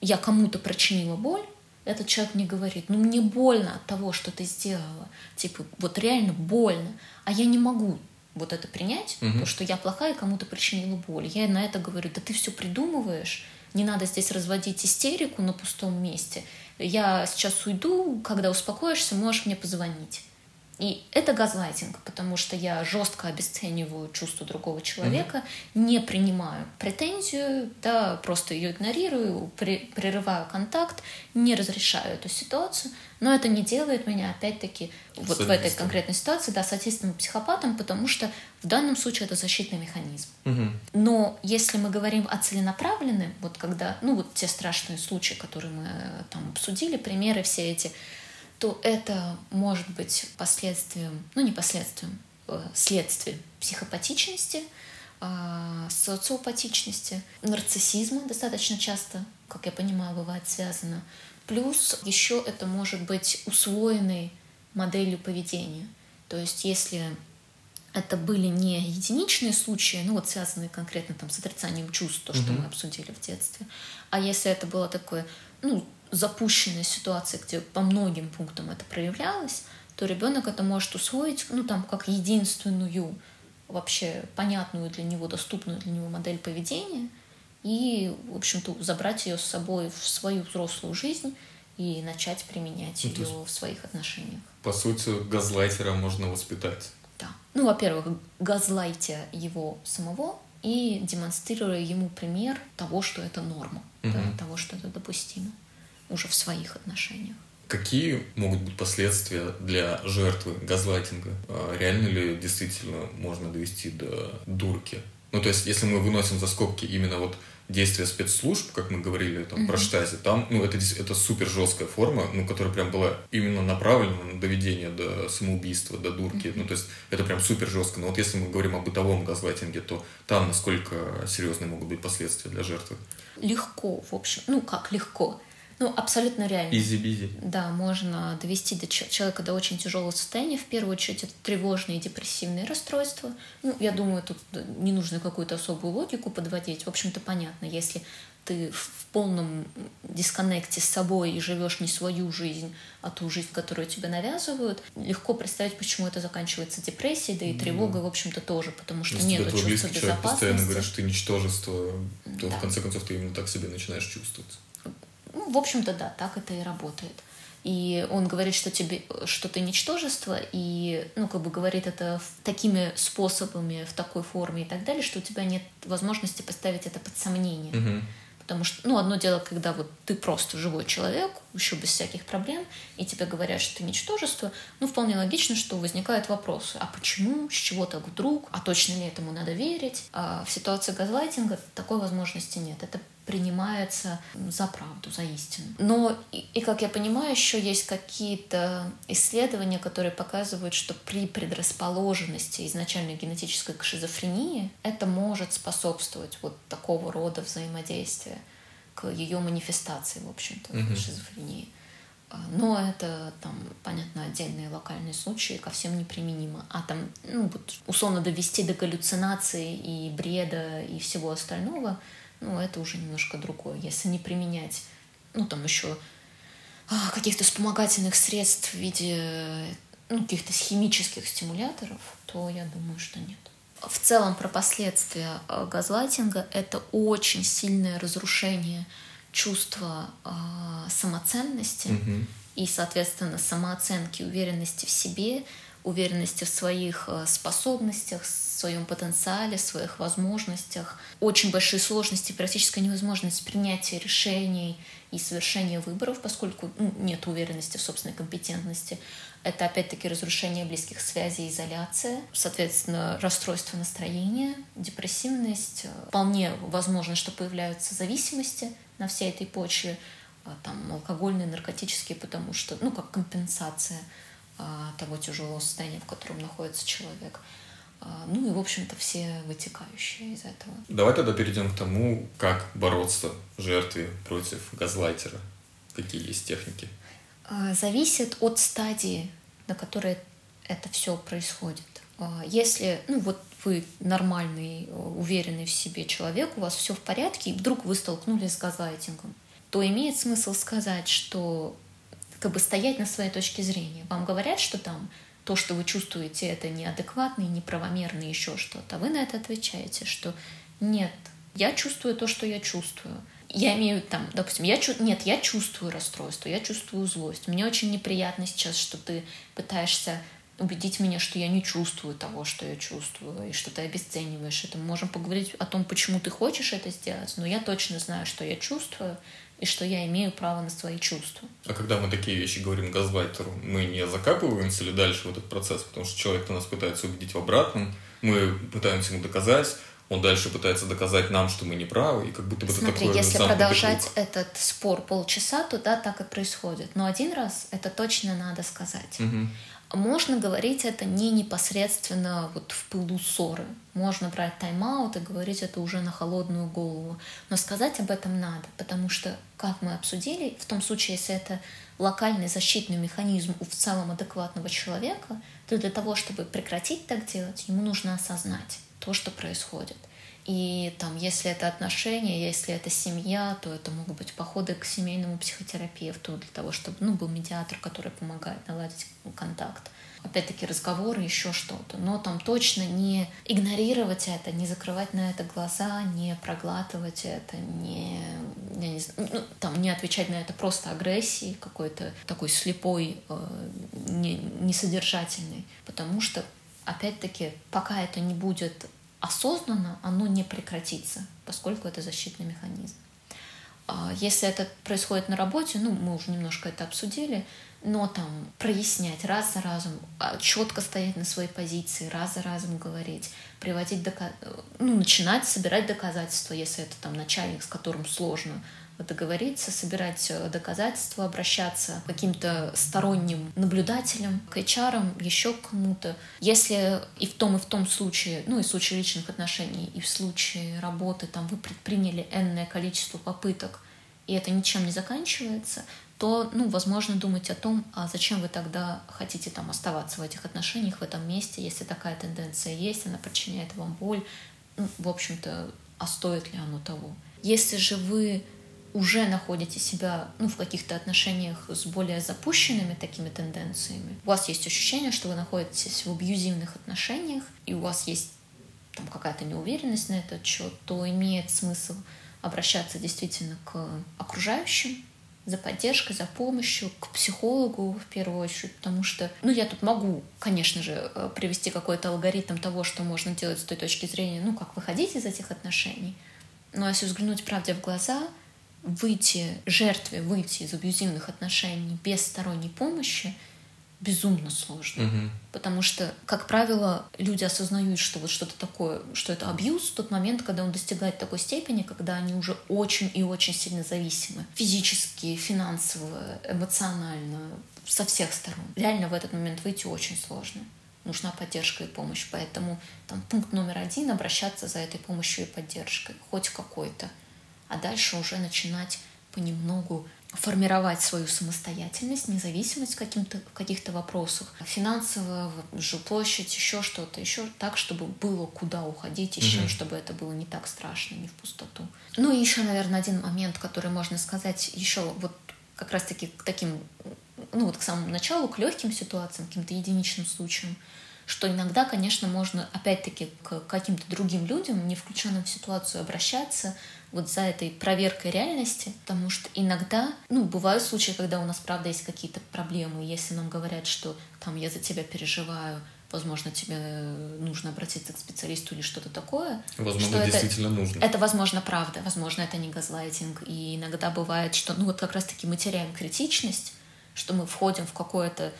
я кому-то причинила боль, этот человек мне говорит, ну мне больно от того, что ты сделала. Типа, вот реально больно. А я не могу вот это принять, угу. что я плохая, кому-то причинила боль. Я на это говорю, да ты все придумываешь, не надо здесь разводить истерику на пустом месте. Я сейчас уйду, когда успокоишься, можешь мне позвонить. И это газлайтинг, потому что я жестко обесцениваю чувство другого человека, mm-hmm. не принимаю претензию, да, просто ее игнорирую, при, прерываю контакт, не разрешаю эту ситуацию, но это не делает меня, опять-таки, вот в этой конкретной ситуации, да, садистом и психопатом, потому что в данном случае это защитный механизм. Mm-hmm. Но если мы говорим о целенаправленном, вот когда, ну вот те страшные случаи, которые мы э, там обсудили, примеры все эти, то это может быть последствием, ну не последствием, э, следствием психопатичности, а, социопатичности, нарциссизма достаточно часто, как я понимаю, бывает связано. Плюс еще это может быть усвоенной моделью поведения. То есть если это были не единичные случаи, ну вот связанные конкретно там с отрицанием чувств, то, что mm-hmm. мы обсудили в детстве, а если это было такое, ну, запущенной ситуации, где по многим пунктам это проявлялось, то ребенок это может усвоить, ну, там, как единственную вообще понятную для него, доступную для него модель поведения и, в общем-то, забрать ее с собой в свою взрослую жизнь и начать применять ну, ее в своих отношениях. По сути, газлайтера можно воспитать. Да. Ну, во-первых, газлайтя его самого и демонстрируя ему пример того, что это норма, угу. да, того, что это допустимо уже в своих отношениях. Какие могут быть последствия для жертвы газлайтинга? А реально ли действительно можно довести до дурки? Ну, то есть, если мы выносим за скобки именно вот действия спецслужб, как мы говорили там mm-hmm. про штази, там, ну, это, это супер жесткая форма, ну, которая прям была именно направлена на доведение до самоубийства, до дурки. Mm-hmm. Ну, то есть, это прям супер жестко. Но вот если мы говорим о бытовом газлайтинге, то там насколько серьезные могут быть последствия для жертвы? Легко, в общем. Ну, как легко? Ну, абсолютно реально. Easy-breezy. Да, можно довести до человека до очень тяжелого состояния. В первую очередь, это тревожные и депрессивные расстройства. Ну, я думаю, тут не нужно какую-то особую логику подводить. В общем-то, понятно, если ты в полном дисконнекте с собой и живешь не свою жизнь, а ту жизнь, которую тебе навязывают, легко представить, почему это заканчивается депрессией, да и тревогой, в общем-то, тоже, потому что Если нет чувства близкий человек постоянно безопасности. говорит, что ты ничтожество, то Да. в конце концов ты именно так себя начинаешь чувствовать. Ну, в общем-то, да, так это и работает. И он говорит, что тебе, что ты ничтожество, и, ну, как бы говорит это такими способами, в такой форме и так далее, что у тебя нет возможности поставить это под сомнение. Мгм. Потому что, ну, одно дело, когда вот ты просто живой человек, еще без всяких проблем, и тебе говорят, что ты ничтожество, ну, вполне логично, что возникают вопросы. А почему? С чего так вдруг? А точно ли этому надо верить? А в ситуации газлайтинга такой возможности нет. Это принимается за правду, за истину. Но, и, и, как я понимаю, еще есть какие-то исследования, которые показывают, что при предрасположенности изначальной генетической к шизофрении это может способствовать вот такого рода взаимодействия к ее манифестации, в общем-то, Мгм. шизофрении. А, Но это там, понятно, отдельные локальные случаи, ко всем неприменимо. А там, ну, вот, условно довести до галлюцинации и бреда и всего остального, ну, это уже немножко другое. Если не применять, ну, там еще а, каких-то вспомогательных средств в виде ну, каких-то химических стимуляторов, то я думаю, что нет. В целом про последствия э, газлайтинга это очень сильное разрушение чувства э, самоценности Мгм. и, соответственно, самооценки, уверенности в себе, уверенности в своих э, способностях, в своем потенциале, в своих возможностях. Очень большие сложности, практически невозможность принятия решений и совершения выборов, поскольку ну, нет уверенности в собственной компетентности. Это, опять-таки, разрушение близких связей, изоляция, соответственно, расстройство настроения, депрессивность. Вполне возможно, что появляются зависимости на всей этой почве, а, там, алкогольные, наркотические, потому что, ну, как компенсация а, того тяжелого состояния, в котором находится человек. Ну и, в общем-то, все вытекающие из этого. Давай тогда перейдем к тому, как бороться жертве против газлайтера. Какие есть техники? А, Зависит от стадии, на которой это все происходит. А, Если, ну вот вы нормальный, э, уверенный в себе человек, у вас все в порядке, и вдруг вы столкнулись с газлайтингом, то имеет смысл сказать, что как бы стоять на своей точке зрения. Вам говорят, что там то, что вы чувствуете, это неадекватно и неправомерно, еще что-то. Вы на это отвечаете, что нет, я чувствую то, что я чувствую. Я имею там, допустим, я чу... нет, я чувствую расстройство, я чувствую злость. Мне очень неприятно сейчас, что ты пытаешься убедить меня, что я не чувствую того, что я чувствую, и что ты обесцениваешь это. Мы можем поговорить о том, почему ты хочешь это сделать, но я точно знаю, что я чувствую, и что я имею право на свои чувства. А когда мы такие вещи говорим газлайтеру, мы не закапываемся ли дальше в этот процесс? Потому что человек нас пытается убедить в обратном, мы пытаемся ему доказать, он дальше пытается доказать нам, что мы не правы, и как будто бы это Смотри, такое если продолжать круг. этот спор полчаса, то да, так и происходит. Но один раз это точно надо сказать. Мгм. Можно говорить это не непосредственно вот в пылу ссоры. Можно брать тайм-аут и говорить это уже на холодную голову. Но сказать об этом надо, потому что, как мы обсудили, в том случае, если это локальный защитный механизм у в целом адекватного человека, то для того, чтобы прекратить так делать, ему нужно осознать то, что происходит. И там, если это отношения, если это семья, то это могут быть походы к семейному психотерапевту для того, чтобы ну, был медиатор, который помогает наладить контакт. Опять-таки разговоры, еще что-то. Но там точно не игнорировать это, не закрывать на это глаза, не проглатывать это, не, я не знаю, ну, там, не отвечать на это просто агрессией какой-то такой слепой, э, не, несодержательной. Потому что, опять-таки, пока это не будет осознанно, оно не прекратится, поскольку это защитный механизм. А Если это происходит на работе, ну, мы уже немножко это обсудили, но там прояснять раз за разом, а, четко стоять на своей позиции, раз за разом говорить, приводить дока... ну, начинать собирать доказательства, если это там начальник, с которым сложно договориться, собирать э, доказательства, обращаться к каким-то сторонним наблюдателям, к HR, еще к кому-то. Если и в том, и в том случае, ну и в случае личных отношений, и в случае работы, там вы предприняли энное количество попыток, и это ничем не заканчивается, то, ну, возможно, думать о том, а зачем вы тогда хотите там оставаться в этих отношениях, в этом месте, если такая тенденция есть, она причиняет вам боль, ну, в общем-то, а стоит ли оно того? Если же вы уже находите себя ну, в каких-то отношениях с более запущенными такими тенденциями, у вас есть ощущение, что вы находитесь в абьюзивных отношениях, и у вас есть там какая-то неуверенность на этот счет, то имеет смысл обращаться действительно к окружающим, за поддержкой, за помощью, к психологу в первую очередь, потому что, ну, я тут могу, конечно же, э, привести какой-то алгоритм того, что можно делать с той точки зрения, ну, как выходить из этих отношений. Но если взглянуть правде в глаза, выйти жертве, выйти из абьюзивных отношений без сторонней помощи безумно сложно. Мгм. Потому что, как правило, люди осознают, что вот что-то такое, что это абьюз в тот момент, когда он достигает такой степени, когда они уже очень и очень сильно зависимы. Физически, финансово, эмоционально, со всех сторон. Реально в этот момент выйти очень сложно. Нужна поддержка и помощь. Поэтому там пункт номер один — обращаться за этой помощью и поддержкой. Хоть какой-то. А дальше уже начинать понемногу формировать свою самостоятельность, независимость в, каким-то, в каких-то вопросах. Финансово, жилплощадь, еще что-то, еще так, чтобы было куда уходить, чем, Мгм. чтобы это было не так страшно, не в пустоту. Ну и еще, наверное, один момент, который можно сказать еще вот как раз-таки к таким, ну вот к самому началу, к легким ситуациям, к каким-то единичным случаям, что иногда, конечно, можно опять-таки к каким-то другим людям, не включенным в ситуацию, обращаться вот за этой проверкой реальности, потому что иногда, ну, бывают случаи, когда у нас, правда, есть какие-то проблемы, если нам говорят, что там я за тебя переживаю, возможно, тебе нужно обратиться к специалисту или что-то такое, Возможно, что это- действительно нужно. это, возможно, правда, возможно, это не газлайтинг. И иногда бывает, что, ну, вот как раз-таки мы теряем критичность, что мы входим в какое-то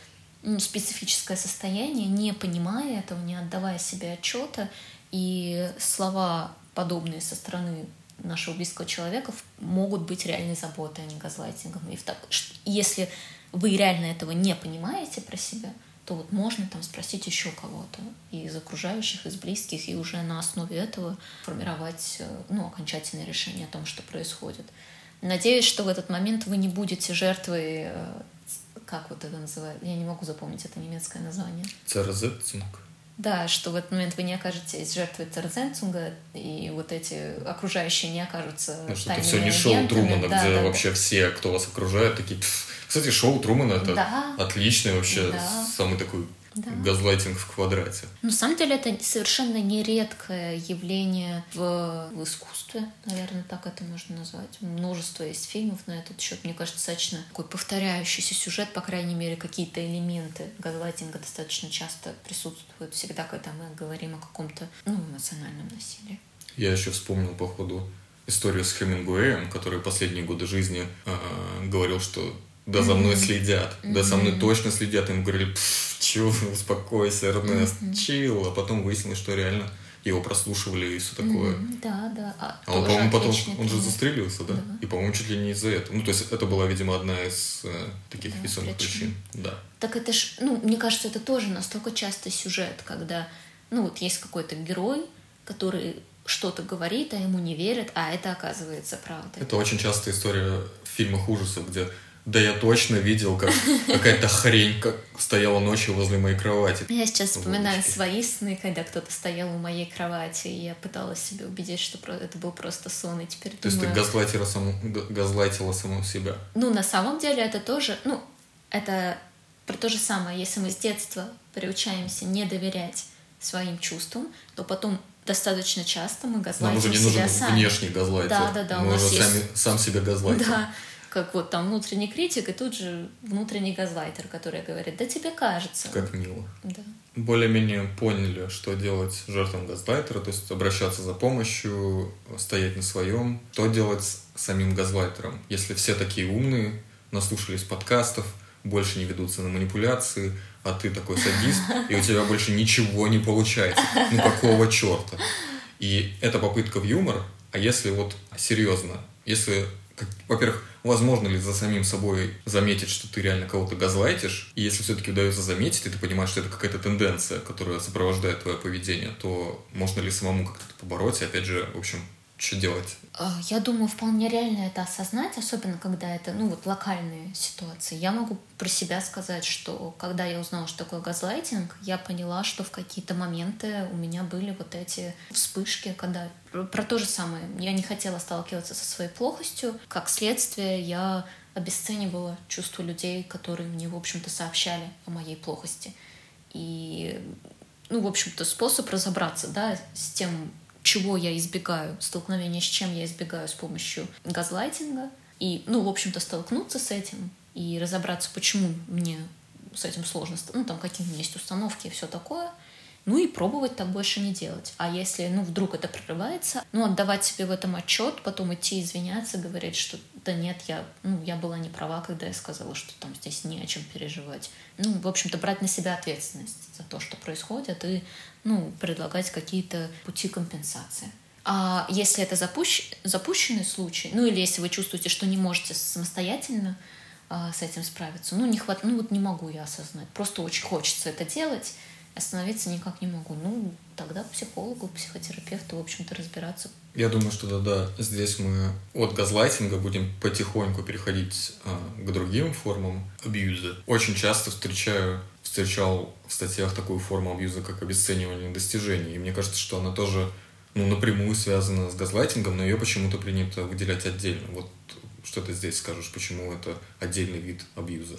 ну, специфическое состояние, не понимая этого, не отдавая себе отчета, и слова, подобные со стороны нашего близкого человека, могут быть реальной заботой, а не газлайтингом. И в так- если вы реально этого не понимаете про себя, то вот можно там спросить еще кого-то из окружающих, из близких, и уже на основе этого формировать э, ну, окончательное решение о том, что происходит. Надеюсь, что в этот момент вы не будете жертвой, э, как вот это называют, я не могу запомнить это немецкое название. Церзетцинг. Да, что в этот момент вы не окажетесь жертвой Церзенцунга, и вот эти окружающие не окажутся Ну, что это все не шоу. Трумана, Да, где да, да. вообще все, кто вас окружает, такие... «Пф». Кстати, шоу Трумана это Да. отличный вообще, Да. самый такой Да. газлайтинг в квадрате. На самом деле это совершенно нередкое явление в, в искусстве, наверное, так это можно назвать. Множество есть фильмов на этот счет. Мне кажется, достаточно такой повторяющийся сюжет, по крайней мере, какие-то элементы газлайтинга достаточно часто присутствуют всегда, когда мы говорим о каком-то ну, эмоциональном насилии. Я еще вспомнил, походу, историю с Хемингуэем, который последние годы жизни э, говорил, что да за мной следят, да со мной точно следят. Им говорили, «Пф, чё, успокойся, Эрнест, чил. А потом выяснилось, что реально его прослушивали и все такое. Мгм, Да, да. А, А он, по-моему, потом, он же застрелился, да? Да. И, по-моему, чуть ли не из-за этого. Ну, то есть это была, видимо, одна из э, таких Да, весомых причин. причин. Да. Так это ж, ну, мне кажется, это тоже настолько частый сюжет, когда, ну, вот есть какой-то герой, который что-то говорит, а ему не верят, а это оказывается правдой. Это очень частая история в фильмах ужасов, где да я точно видел, как какая-то хрень как стояла ночью возле моей кровати. Я сейчас вспоминаю свои сны, когда кто-то стоял у моей кровати, и я пыталась себя убедить, что это был просто сон, и теперь То есть ты думаю... газлайтила саму, га- газлайтила саму себя. Ну, на самом деле это тоже, ну, это про то же самое. Если мы с детства приучаемся не доверять своим чувствам, то потом достаточно часто мы Нам газлайтим уже не себя нужен сами. внешний газлайтер. Да, да, да, Мы уже есть- сами, сам себя газлайтер. Да, как вот там внутренний критик, и тут же внутренний газлайтер, который говорит, да тебе кажется. Как мило. Да. более-менее поняли, что делать жертвам газлайтера, то есть обращаться за помощью, стоять на своем. Что делать с самим газлайтером? Если все такие умные, наслушались подкастов, больше не ведутся на манипуляции, а ты такой садист, и у тебя больше ничего не получается. Ну какого черта? И это попытка в юмор, а если вот серьезно, если, во-первых, возможно ли за самим собой заметить, что ты реально кого-то газлайтишь, и если все-таки удается заметить, и ты понимаешь, что это какая-то тенденция, которая сопровождает твое поведение, то можно ли самому как-то побороть, и опять же, в общем, что делать? А, я думаю, вполне реально это осознать, особенно когда это, ну, вот локальные ситуации. Я могу про себя сказать, что когда я узнала, что такое газлайтинг, я поняла, что в какие-то моменты у меня были вот эти вспышки, когда про то же самое. Я не хотела сталкиваться со своей плохостью. Как следствие, я обесценивала чувства людей, которые мне, в общем-то, сообщали о моей плохости. И, ну, в общем-то, способ разобраться, да, с тем, чего я избегаю, столкновения с чем я избегаю с помощью газлайтинга. И, ну, в общем-то, столкнуться с этим и разобраться, почему мне с этим сложно, ну, там, какие у меня есть установки и все такое — ну и пробовать так больше не делать. А если, ну, вдруг это прорывается, ну, отдавать себе в этом отчет, потом идти извиняться, говорить, что да нет, я, ну, я была не права, когда я сказала, что там здесь не о чем переживать. Ну, в общем-то, брать на себя ответственность за то, что происходит, и, ну, предлагать какие-то пути компенсации. А если это запущ... запущенный случай, ну или если вы чувствуете, что не можете самостоятельно а, с этим справиться, ну не хват... ну вот не могу я осознать, просто очень хочется это делать, остановиться никак не могу. Ну, тогда психологу, психотерапевту, в общем-то, разбираться. Я думаю, что да-да, здесь мы от газлайтинга будем потихоньку переходить а, к другим формам абьюза. Очень часто встречаю, встречал в статьях такую форму абьюза, как обесценивание достижений. И мне кажется, что она тоже ну, напрямую связана с газлайтингом, но ее почему-то принято выделять отдельно. Вот что ты здесь скажешь, почему это отдельный вид абьюза?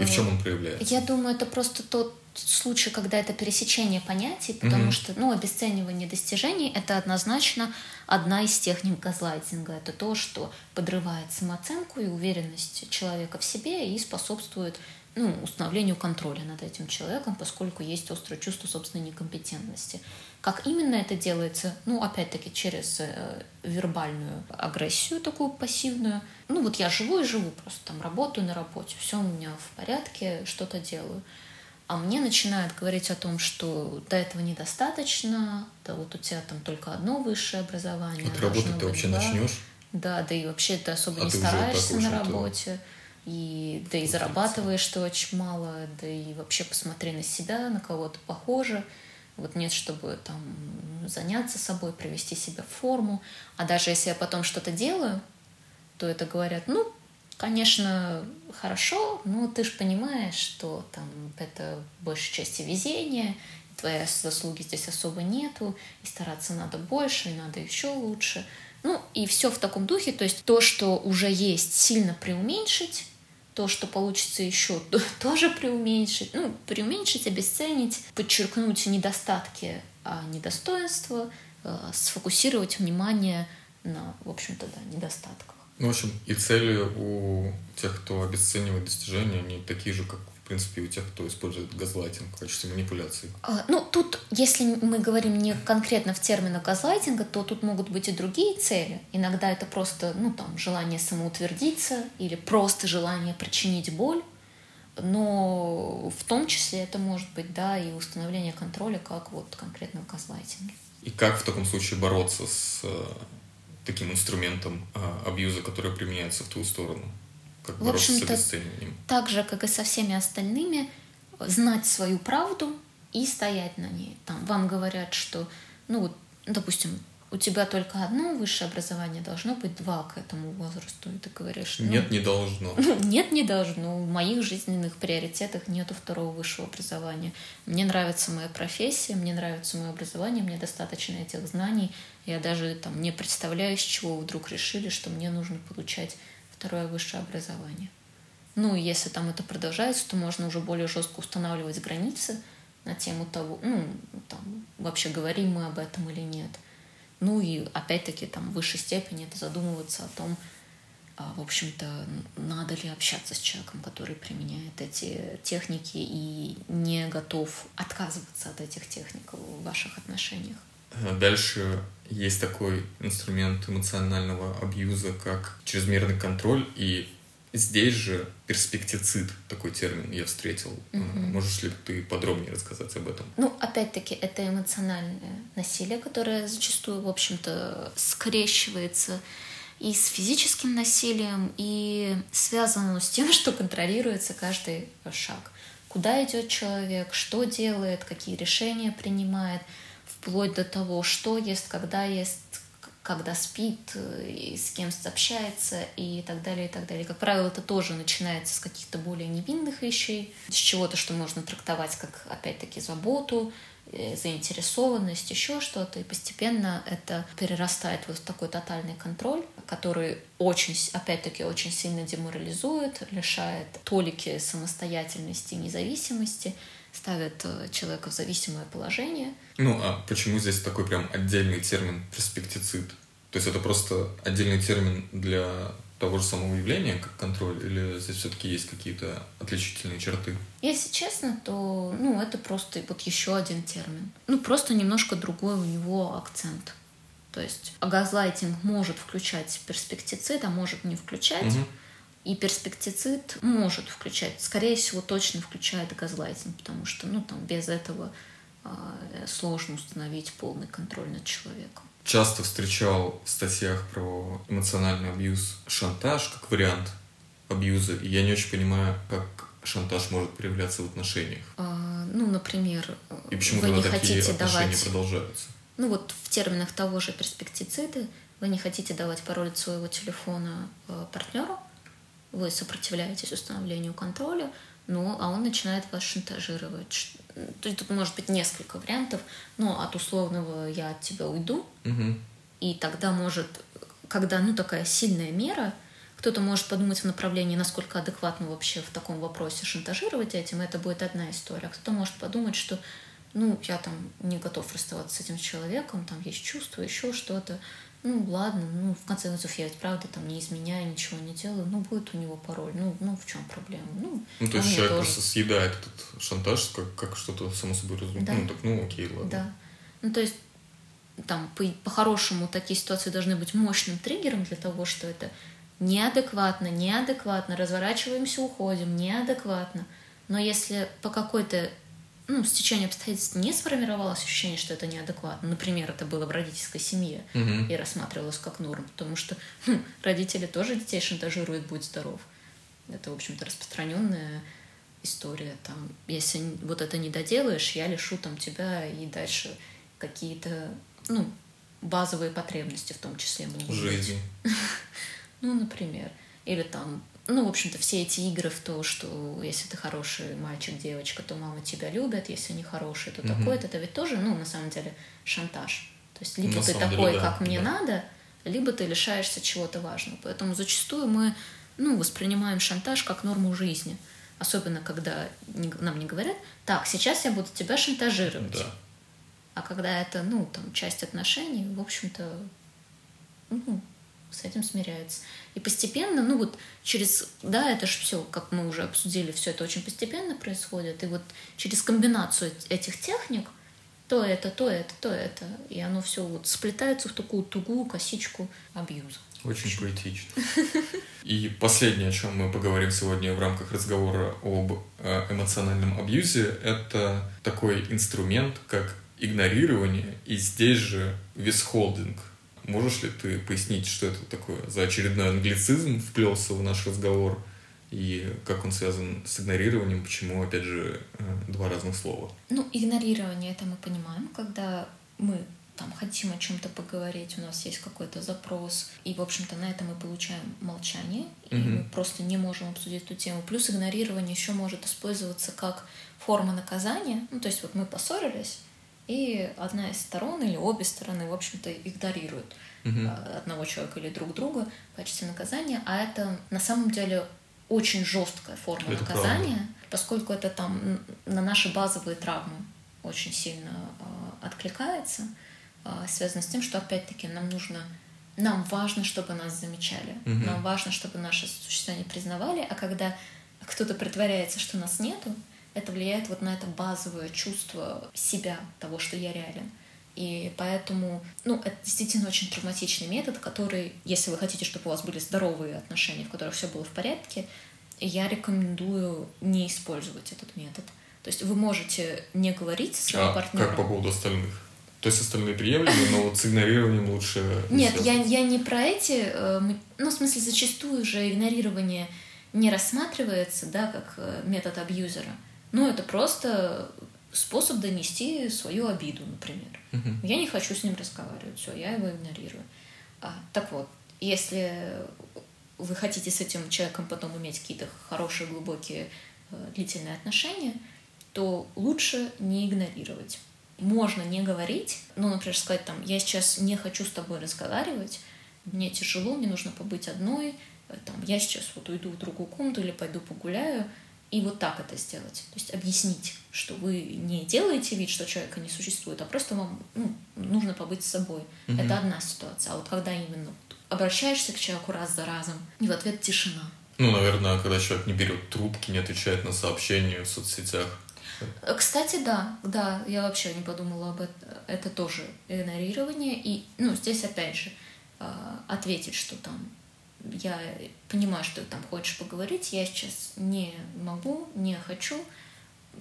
И в чем он проявляется? Я думаю, это просто тот случай, когда это пересечение понятий, потому mm-hmm. что, ну, обесценивание достижений — это однозначно одна из техник газлайтинга. Это то, что подрывает самооценку и уверенность человека в себе и способствует ну, установлению контроля над этим человеком, поскольку есть острое чувство собственной некомпетентности. Как именно это делается? Ну, опять-таки, через э, вербальную агрессию такую пассивную. Ну, вот я живу и живу, просто там работаю на работе, все у меня в порядке, что-то делаю. А мне начинают говорить о том, что до этого недостаточно, да вот у тебя там только одно высшее образование. Ты работать ты вообще начнешь? Да, да и вообще ты особо а не ты стараешься на работе. И да и зарабатываешь ты очень мало, да и вообще посмотри на себя, на кого то похоже. Вот нет, чтобы там заняться собой, привести себя в форму. А даже если я потом что-то делаю, то это говорят, ну, конечно, хорошо, но ты же понимаешь, что там это большей части везение, твоей заслуги здесь особо нету, и стараться надо больше, и надо еще лучше. Ну, и все в таком духе, то есть то, что уже есть, сильно преуменьшить, то, что получится еще, тоже преуменьшить, ну, преуменьшить, обесценить, подчеркнуть недостатки, а недостоинства, э, сфокусировать внимание на, в общем-то, да, недостатках. Ну, в общем, и цели у тех, кто обесценивает достижения, они такие же, как в принципе, у тех, кто использует газлайтинг в качестве манипуляции. А, ну, тут, если мы говорим не конкретно в терминах газлайтинга, то тут могут быть и другие цели. Иногда это просто, ну, там, желание самоутвердиться или просто желание причинить боль. Но в том числе это может быть, да, и установление контроля, как вот конкретно в газлайтинге. И как в таком случае бороться с э, таким инструментом а, абьюза, который применяется в твою сторону? Как в общем-то, так же, как и со всеми остальными, знать свою правду и стоять на ней. Там вам говорят, что, ну, допустим, у тебя только одно высшее образование, должно быть два к этому возрасту. И ты говоришь... Ну, нет, не должно. Нет, не должно. В моих жизненных приоритетах нету второго высшего образования. Мне нравится моя профессия, мне нравится мое образование, мне достаточно этих знаний. Я даже там не представляю, с чего вдруг решили, что мне нужно получать второе высшее образование. Ну, если там это продолжается, то можно уже более жестко устанавливать границы на тему того, ну, там, вообще говорим мы об этом или нет – ну и опять-таки там в высшей степени это задумываться о том, а, в общем-то, надо ли общаться с человеком, который применяет эти техники и не готов отказываться от этих техник в ваших отношениях. Дальше есть такой инструмент эмоционального абьюза, как чрезмерный контроль и Здесь же перспектицид, такой термин я встретил. Угу. Можешь ли ты подробнее рассказать об этом? Ну, опять-таки, это эмоциональное насилие, которое зачастую, в общем-то, скрещивается и с физическим насилием, и связано с тем, что контролируется каждый шаг. Куда идет человек, что делает, какие решения принимает, вплоть до того, что ест, когда ест, когда спит, э, и с кем общается и так далее, и так далее. Как правило, это тоже начинается с каких-то более невинных вещей, с чего-то, что можно трактовать как, опять-таки, заботу, э, заинтересованность, еще что-то, и постепенно это перерастает в такой тотальный контроль, который очень, опять-таки, очень сильно деморализует, лишает толики самостоятельности и независимости, ставит э, человека в зависимое положение. Ну, а почему здесь такой прям отдельный термин перспектицид? То есть это просто отдельный термин для того же самого явления, как контроль, или здесь все-таки есть какие-то отличительные черты? Если честно, то ну, это просто вот еще один термин. Ну, просто немножко другой у него акцент. То есть газлайтинг может включать перспектицид, а может не включать. Угу. И перспектицид может включать, скорее всего, точно включает газлайтинг, потому что ну, там, без этого сложно установить полный контроль над человеком. Часто встречал в статьях про эмоциональный абьюз шантаж как вариант абьюза, и я не очень понимаю, как шантаж может проявляться в отношениях. А, ну, например, и почему вы не такие хотите отношения давать... продолжаются? Ну вот в терминах того же перспектициды вы не хотите давать пароль от своего телефона э, партнеру, вы сопротивляетесь установлению контроля, ну, а он начинает вас шантажировать. То есть тут может быть несколько вариантов, но от условного «я от тебя уйду», угу. и тогда может, когда, ну, такая сильная мера, кто-то может подумать в направлении, насколько адекватно вообще в таком вопросе шантажировать этим, это будет одна история. А кто-то может подумать, что ну, я там не готов расставаться с этим человеком, там есть чувства, еще что-то ну ладно, ну в конце концов я ведь правда там не изменяю, ничего не делаю, ну будет у него пароль, ну, ну в чем проблема? Ну, ну то есть человек тоже. просто съедает этот шантаж как, как что-то само собой разумеется. Да. Ну так, ну окей, ладно. Да. Ну то есть там по- по-хорошему такие ситуации должны быть мощным триггером для того, что это неадекватно, неадекватно, разворачиваемся, уходим, неадекватно. Но если по какой-то ну, с течением обстоятельств не сформировалось ощущение, что это неадекватно. Например, это было в родительской семье угу. и рассматривалось как норм, потому что ну, родители тоже детей шантажируют, будь здоров. Это, в общем-то, распространенная история. Там, если вот это не доделаешь, я лишу там тебя и дальше какие-то, ну, базовые потребности в том числе могут Жизнь. Ну, например. Или там ну, в общем-то, все эти игры в то, что если ты хороший мальчик, девочка, то мама тебя любит, если не хороший, то угу. такой, это ведь тоже, ну, на самом деле, шантаж. То есть либо на ты такой, деле, да, как мне да. надо, либо ты лишаешься чего-то важного. Поэтому зачастую мы, ну, воспринимаем шантаж как норму жизни. Особенно, когда нам не говорят, так, сейчас я буду тебя шантажировать. Да. А когда это, ну, там, часть отношений, в общем-то, ну, с этим смиряется. И постепенно, ну вот через, да, это же все, как мы уже обсудили, все это очень постепенно происходит. И вот через комбинацию этих техник, то это, то это, то это, и оно все вот сплетается в такую тугую косичку абьюза. Очень поэтично. И последнее, о чем мы поговорим сегодня в рамках разговора об э, эмоциональном абьюзе, это такой инструмент, как игнорирование и здесь же висхолдинг – Можешь ли ты пояснить, что это такое за очередной англицизм вплелся в наш разговор и как он связан с игнорированием, почему, опять же, э, два разных слова? Ну, игнорирование это мы понимаем, когда мы там хотим о чем-то поговорить, у нас есть какой-то запрос, и, в общем-то, на это мы получаем молчание, и угу. мы просто не можем обсудить эту тему. Плюс игнорирование еще может использоваться как форма наказания. Ну, то есть вот мы поссорились, и одна из сторон или обе стороны, в общем-то, игнорируют угу. одного человека или друг друга в качестве наказания, а это на самом деле очень жесткая форма это наказания, правда. поскольку это там на наши базовые травмы очень сильно э, откликается, э, связано с тем, что опять-таки нам нужно нам важно, чтобы нас замечали, угу. нам важно, чтобы наше существование признавали, а когда кто-то притворяется, что нас нету, это влияет вот на это базовое чувство себя, того, что я реален. И поэтому, ну, это действительно очень травматичный метод, который, если вы хотите, чтобы у вас были здоровые отношения, в которых все было в порядке, я рекомендую не использовать этот метод. То есть вы можете не говорить со своим а партнером. Как по поводу остальных? То есть остальные приемлемы, но вот с игнорированием лучше... Нет, я, я не про эти... Э, ну, в смысле, зачастую же игнорирование не рассматривается, да, как э, метод абьюзера. Ну, это просто способ донести свою обиду, например. Угу. Я не хочу с ним разговаривать, все, я его игнорирую. А, так вот, если вы хотите с этим человеком потом иметь какие-то хорошие, глубокие, э, длительные отношения, то лучше не игнорировать. Можно не говорить, ну, например, сказать там, я сейчас не хочу с тобой разговаривать, мне тяжело, мне нужно побыть одной, э, там, я сейчас вот уйду в другую комнату или пойду погуляю, и вот так это сделать. То есть объяснить, что вы не делаете вид, что человека не существует, а просто вам ну, нужно побыть с собой. Mm-hmm. Это одна ситуация. А вот когда именно обращаешься к человеку раз за разом, и в ответ тишина. Ну, наверное, когда человек не берет трубки, не отвечает на сообщения в соцсетях. Кстати, да, да, я вообще не подумала об этом. Это тоже игнорирование. И, ну, здесь опять же, а, ответить, что там я понимаю, что ты там хочешь поговорить, я сейчас не могу, не хочу,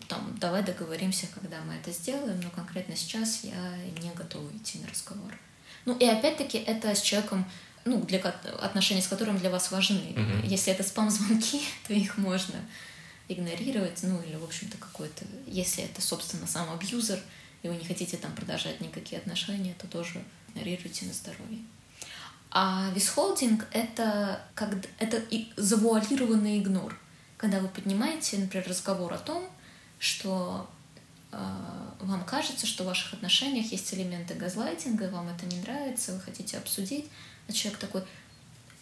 там, давай договоримся, когда мы это сделаем, но конкретно сейчас я не готова идти на разговор. Ну и опять-таки это с человеком, ну, для отношений с которым для вас важны. Mm-hmm. Если это спам-звонки, то их можно игнорировать, ну или, в общем-то, какой-то... Если это, собственно, сам абьюзер, и вы не хотите там продолжать никакие отношения, то тоже игнорируйте на здоровье. А висхолдинг — это, как, это и завуалированный игнор. Когда вы поднимаете, например, разговор о том, что э, вам кажется, что в ваших отношениях есть элементы газлайтинга, вам это не нравится, вы хотите обсудить, а человек такой,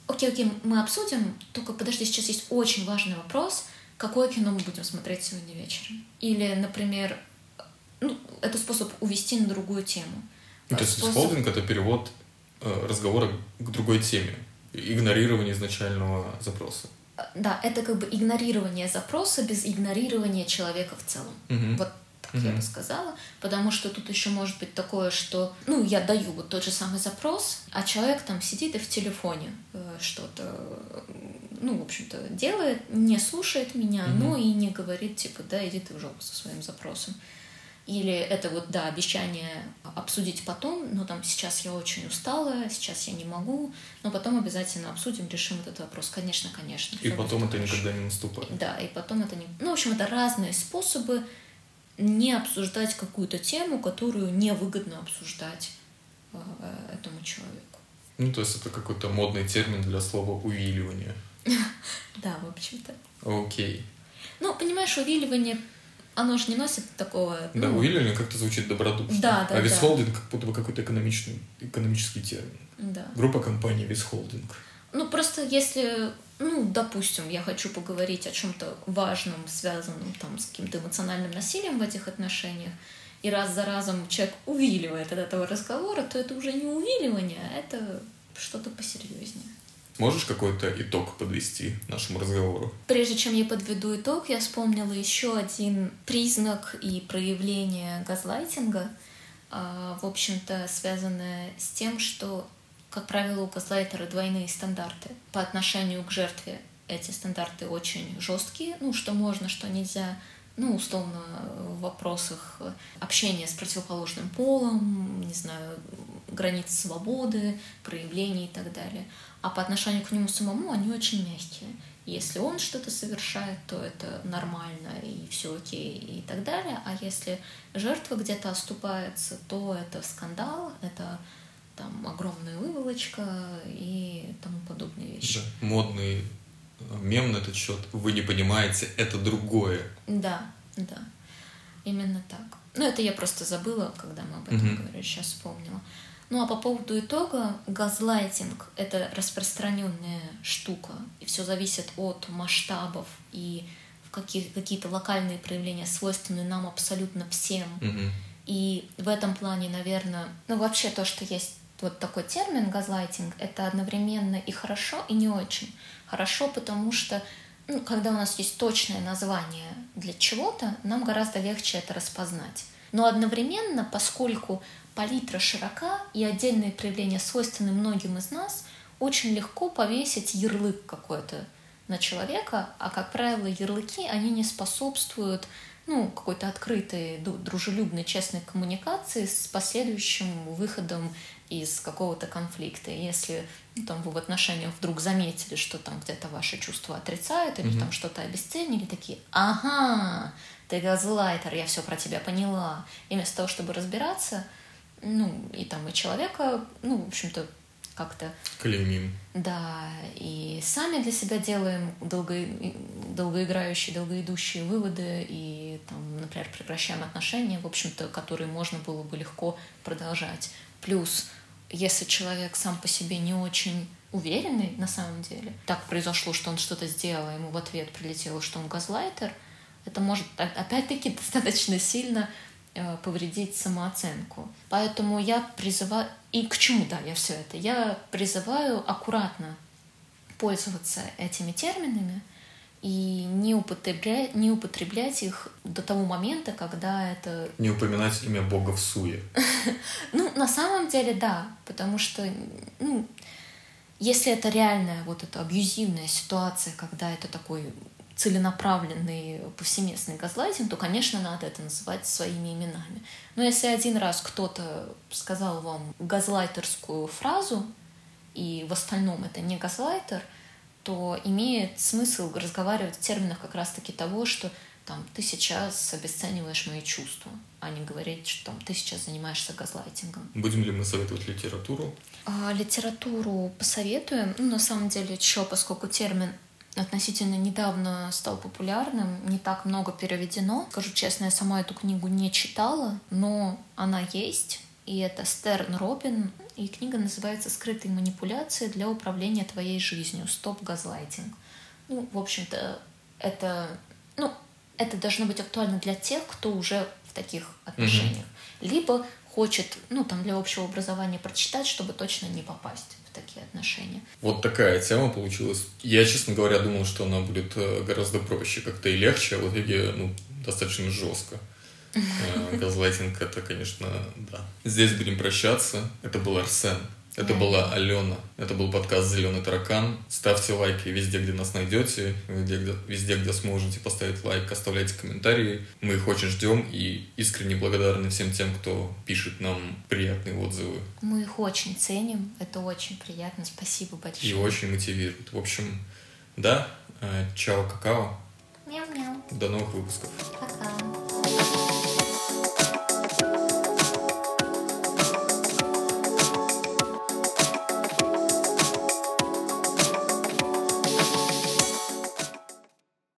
окей, окей, мы обсудим, только подожди, сейчас есть очень важный вопрос, какое кино мы будем смотреть сегодня вечером? Или, например, ну, это способ увести на другую тему. Ну, то есть способ... это перевод разговора к другой теме, игнорирование изначального запроса. Да, это как бы игнорирование запроса без игнорирования человека в целом. Угу. Вот так угу. я бы сказала, потому что тут еще может быть такое, что, ну, я даю вот тот же самый запрос, а человек там сидит и в телефоне э, что-то, ну, в общем-то, делает, не слушает меня, угу. но и не говорит, типа, да, иди ты в жопу со своим запросом. Или это вот, да, обещание обсудить потом, но там сейчас я очень устала, сейчас я не могу, но потом обязательно обсудим, решим этот вопрос. Конечно, конечно. И потом это хорошо. никогда не наступает. Да, и потом это не... Ну, в общем, это разные способы не обсуждать какую-то тему, которую невыгодно обсуждать э, этому человеку. Ну, то есть это какой-то модный термин для слова увиливание. Да, в общем-то. Окей. Ну, понимаешь, увиливание оно же не носит такого... Да, ну... уильяминг как-то звучит добродушно. Да, да, А висхолдинг да. как будто бы какой-то экономичный, экономический термин. Да. Группа компаний висхолдинг. Ну, просто если, ну, допустим, я хочу поговорить о чем-то важном, связанном там с каким-то эмоциональным насилием в этих отношениях, и раз за разом человек увиливает от этого разговора, то это уже не увиливание, а это что-то посерьезнее. Можешь какой-то итог подвести нашему разговору? Прежде чем я подведу итог, я вспомнила еще один признак и проявление газлайтинга, а, в общем-то, связанное с тем, что, как правило, у газлайтера двойные стандарты. По отношению к жертве эти стандарты очень жесткие, ну, что можно, что нельзя, ну, условно, в вопросах общения с противоположным полом, не знаю, границ свободы, проявлений и так далее а по отношению к нему самому они очень мягкие. Если он что-то совершает, то это нормально и все окей и так далее. А если жертва где-то оступается, то это скандал, это там огромная выволочка и тому подобные вещи. Да. Модный мем на этот счет. Вы не понимаете, это другое. Да, да. Именно так. Ну, это я просто забыла, когда мы об этом угу. говорили, сейчас вспомнила. Ну а по поводу итога, газлайтинг — это распространенная штука, и все зависит от масштабов и какие, какие-то локальные проявления свойственны нам абсолютно всем. Mm-hmm. И в этом плане, наверное, ну вообще то, что есть вот такой термин газлайтинг, это одновременно и хорошо, и не очень. Хорошо, потому что ну, когда у нас есть точное название для чего-то, нам гораздо легче это распознать. Но одновременно, поскольку палитра широка и отдельные проявления свойственны многим из нас, очень легко повесить ярлык какой-то на человека, а, как правило, ярлыки, они не способствуют ну, какой-то открытой, дружелюбной, честной коммуникации с последующим выходом из какого-то конфликта. Если ну, там, вы в отношениях вдруг заметили, что там где-то ваши чувства отрицают или mm-hmm. там что-то обесценили, такие «Ага, ты газлайтер, я все про тебя поняла». И вместо того, чтобы разбираться, ну, и там и человека, ну, в общем-то, как-то... Клеймим. Да, и сами для себя делаем долго, долгоиграющие, долгоидущие выводы и, там, например, прекращаем отношения, в общем-то, которые можно было бы легко продолжать. Плюс, если человек сам по себе не очень уверенный на самом деле, так произошло, что он что-то сделал, ему в ответ прилетело, что он газлайтер, это может опять-таки достаточно сильно Э, повредить самооценку. Поэтому я призываю... И к чему, да, я все это? Я призываю аккуратно пользоваться этими терминами и не употреблять, не употреблять их до того момента, когда это... Не упоминать имя Бога в суе. Ну, на самом деле, да, потому что, ну, если это реальная вот эта абьюзивная ситуация, когда это такой целенаправленный повсеместный газлайтинг, то, конечно, надо это называть своими именами. Но если один раз кто-то сказал вам газлайтерскую фразу, и в остальном это не газлайтер, то имеет смысл разговаривать в терминах как раз-таки того, что там, ты сейчас обесцениваешь мои чувства, а не говорить, что там, ты сейчас занимаешься газлайтингом. Будем ли мы советовать литературу? А, литературу посоветуем. Ну, на самом деле, еще поскольку термин относительно недавно стал популярным, не так много переведено. Скажу честно, я сама эту книгу не читала, но она есть. И это Стерн Робин, и книга называется «Скрытые манипуляции для управления твоей жизнью. Стоп газлайтинг». Ну, в общем-то, это, ну, это должно быть актуально для тех, кто уже в таких отношениях. Mm-hmm. Либо хочет, ну, там, для общего образования прочитать, чтобы точно не попасть такие отношения. Вот такая тема получилась. Я, честно говоря, думал, что она будет э, гораздо проще как-то и легче, а в итоге, ну, достаточно жестко. Э, газлайтинг это, конечно, да. Здесь будем прощаться. Это был Арсен. Это была Алена. Это был подкаст «Зеленый таракан». Ставьте лайки везде, где нас найдете, везде где, везде, где сможете поставить лайк, оставляйте комментарии. Мы их очень ждем и искренне благодарны всем тем, кто пишет нам приятные отзывы. Мы их очень ценим. Это очень приятно. Спасибо большое. И очень мотивирует. В общем, да, э, чао, какао. Мяу-мяу. До новых выпусков. Пока.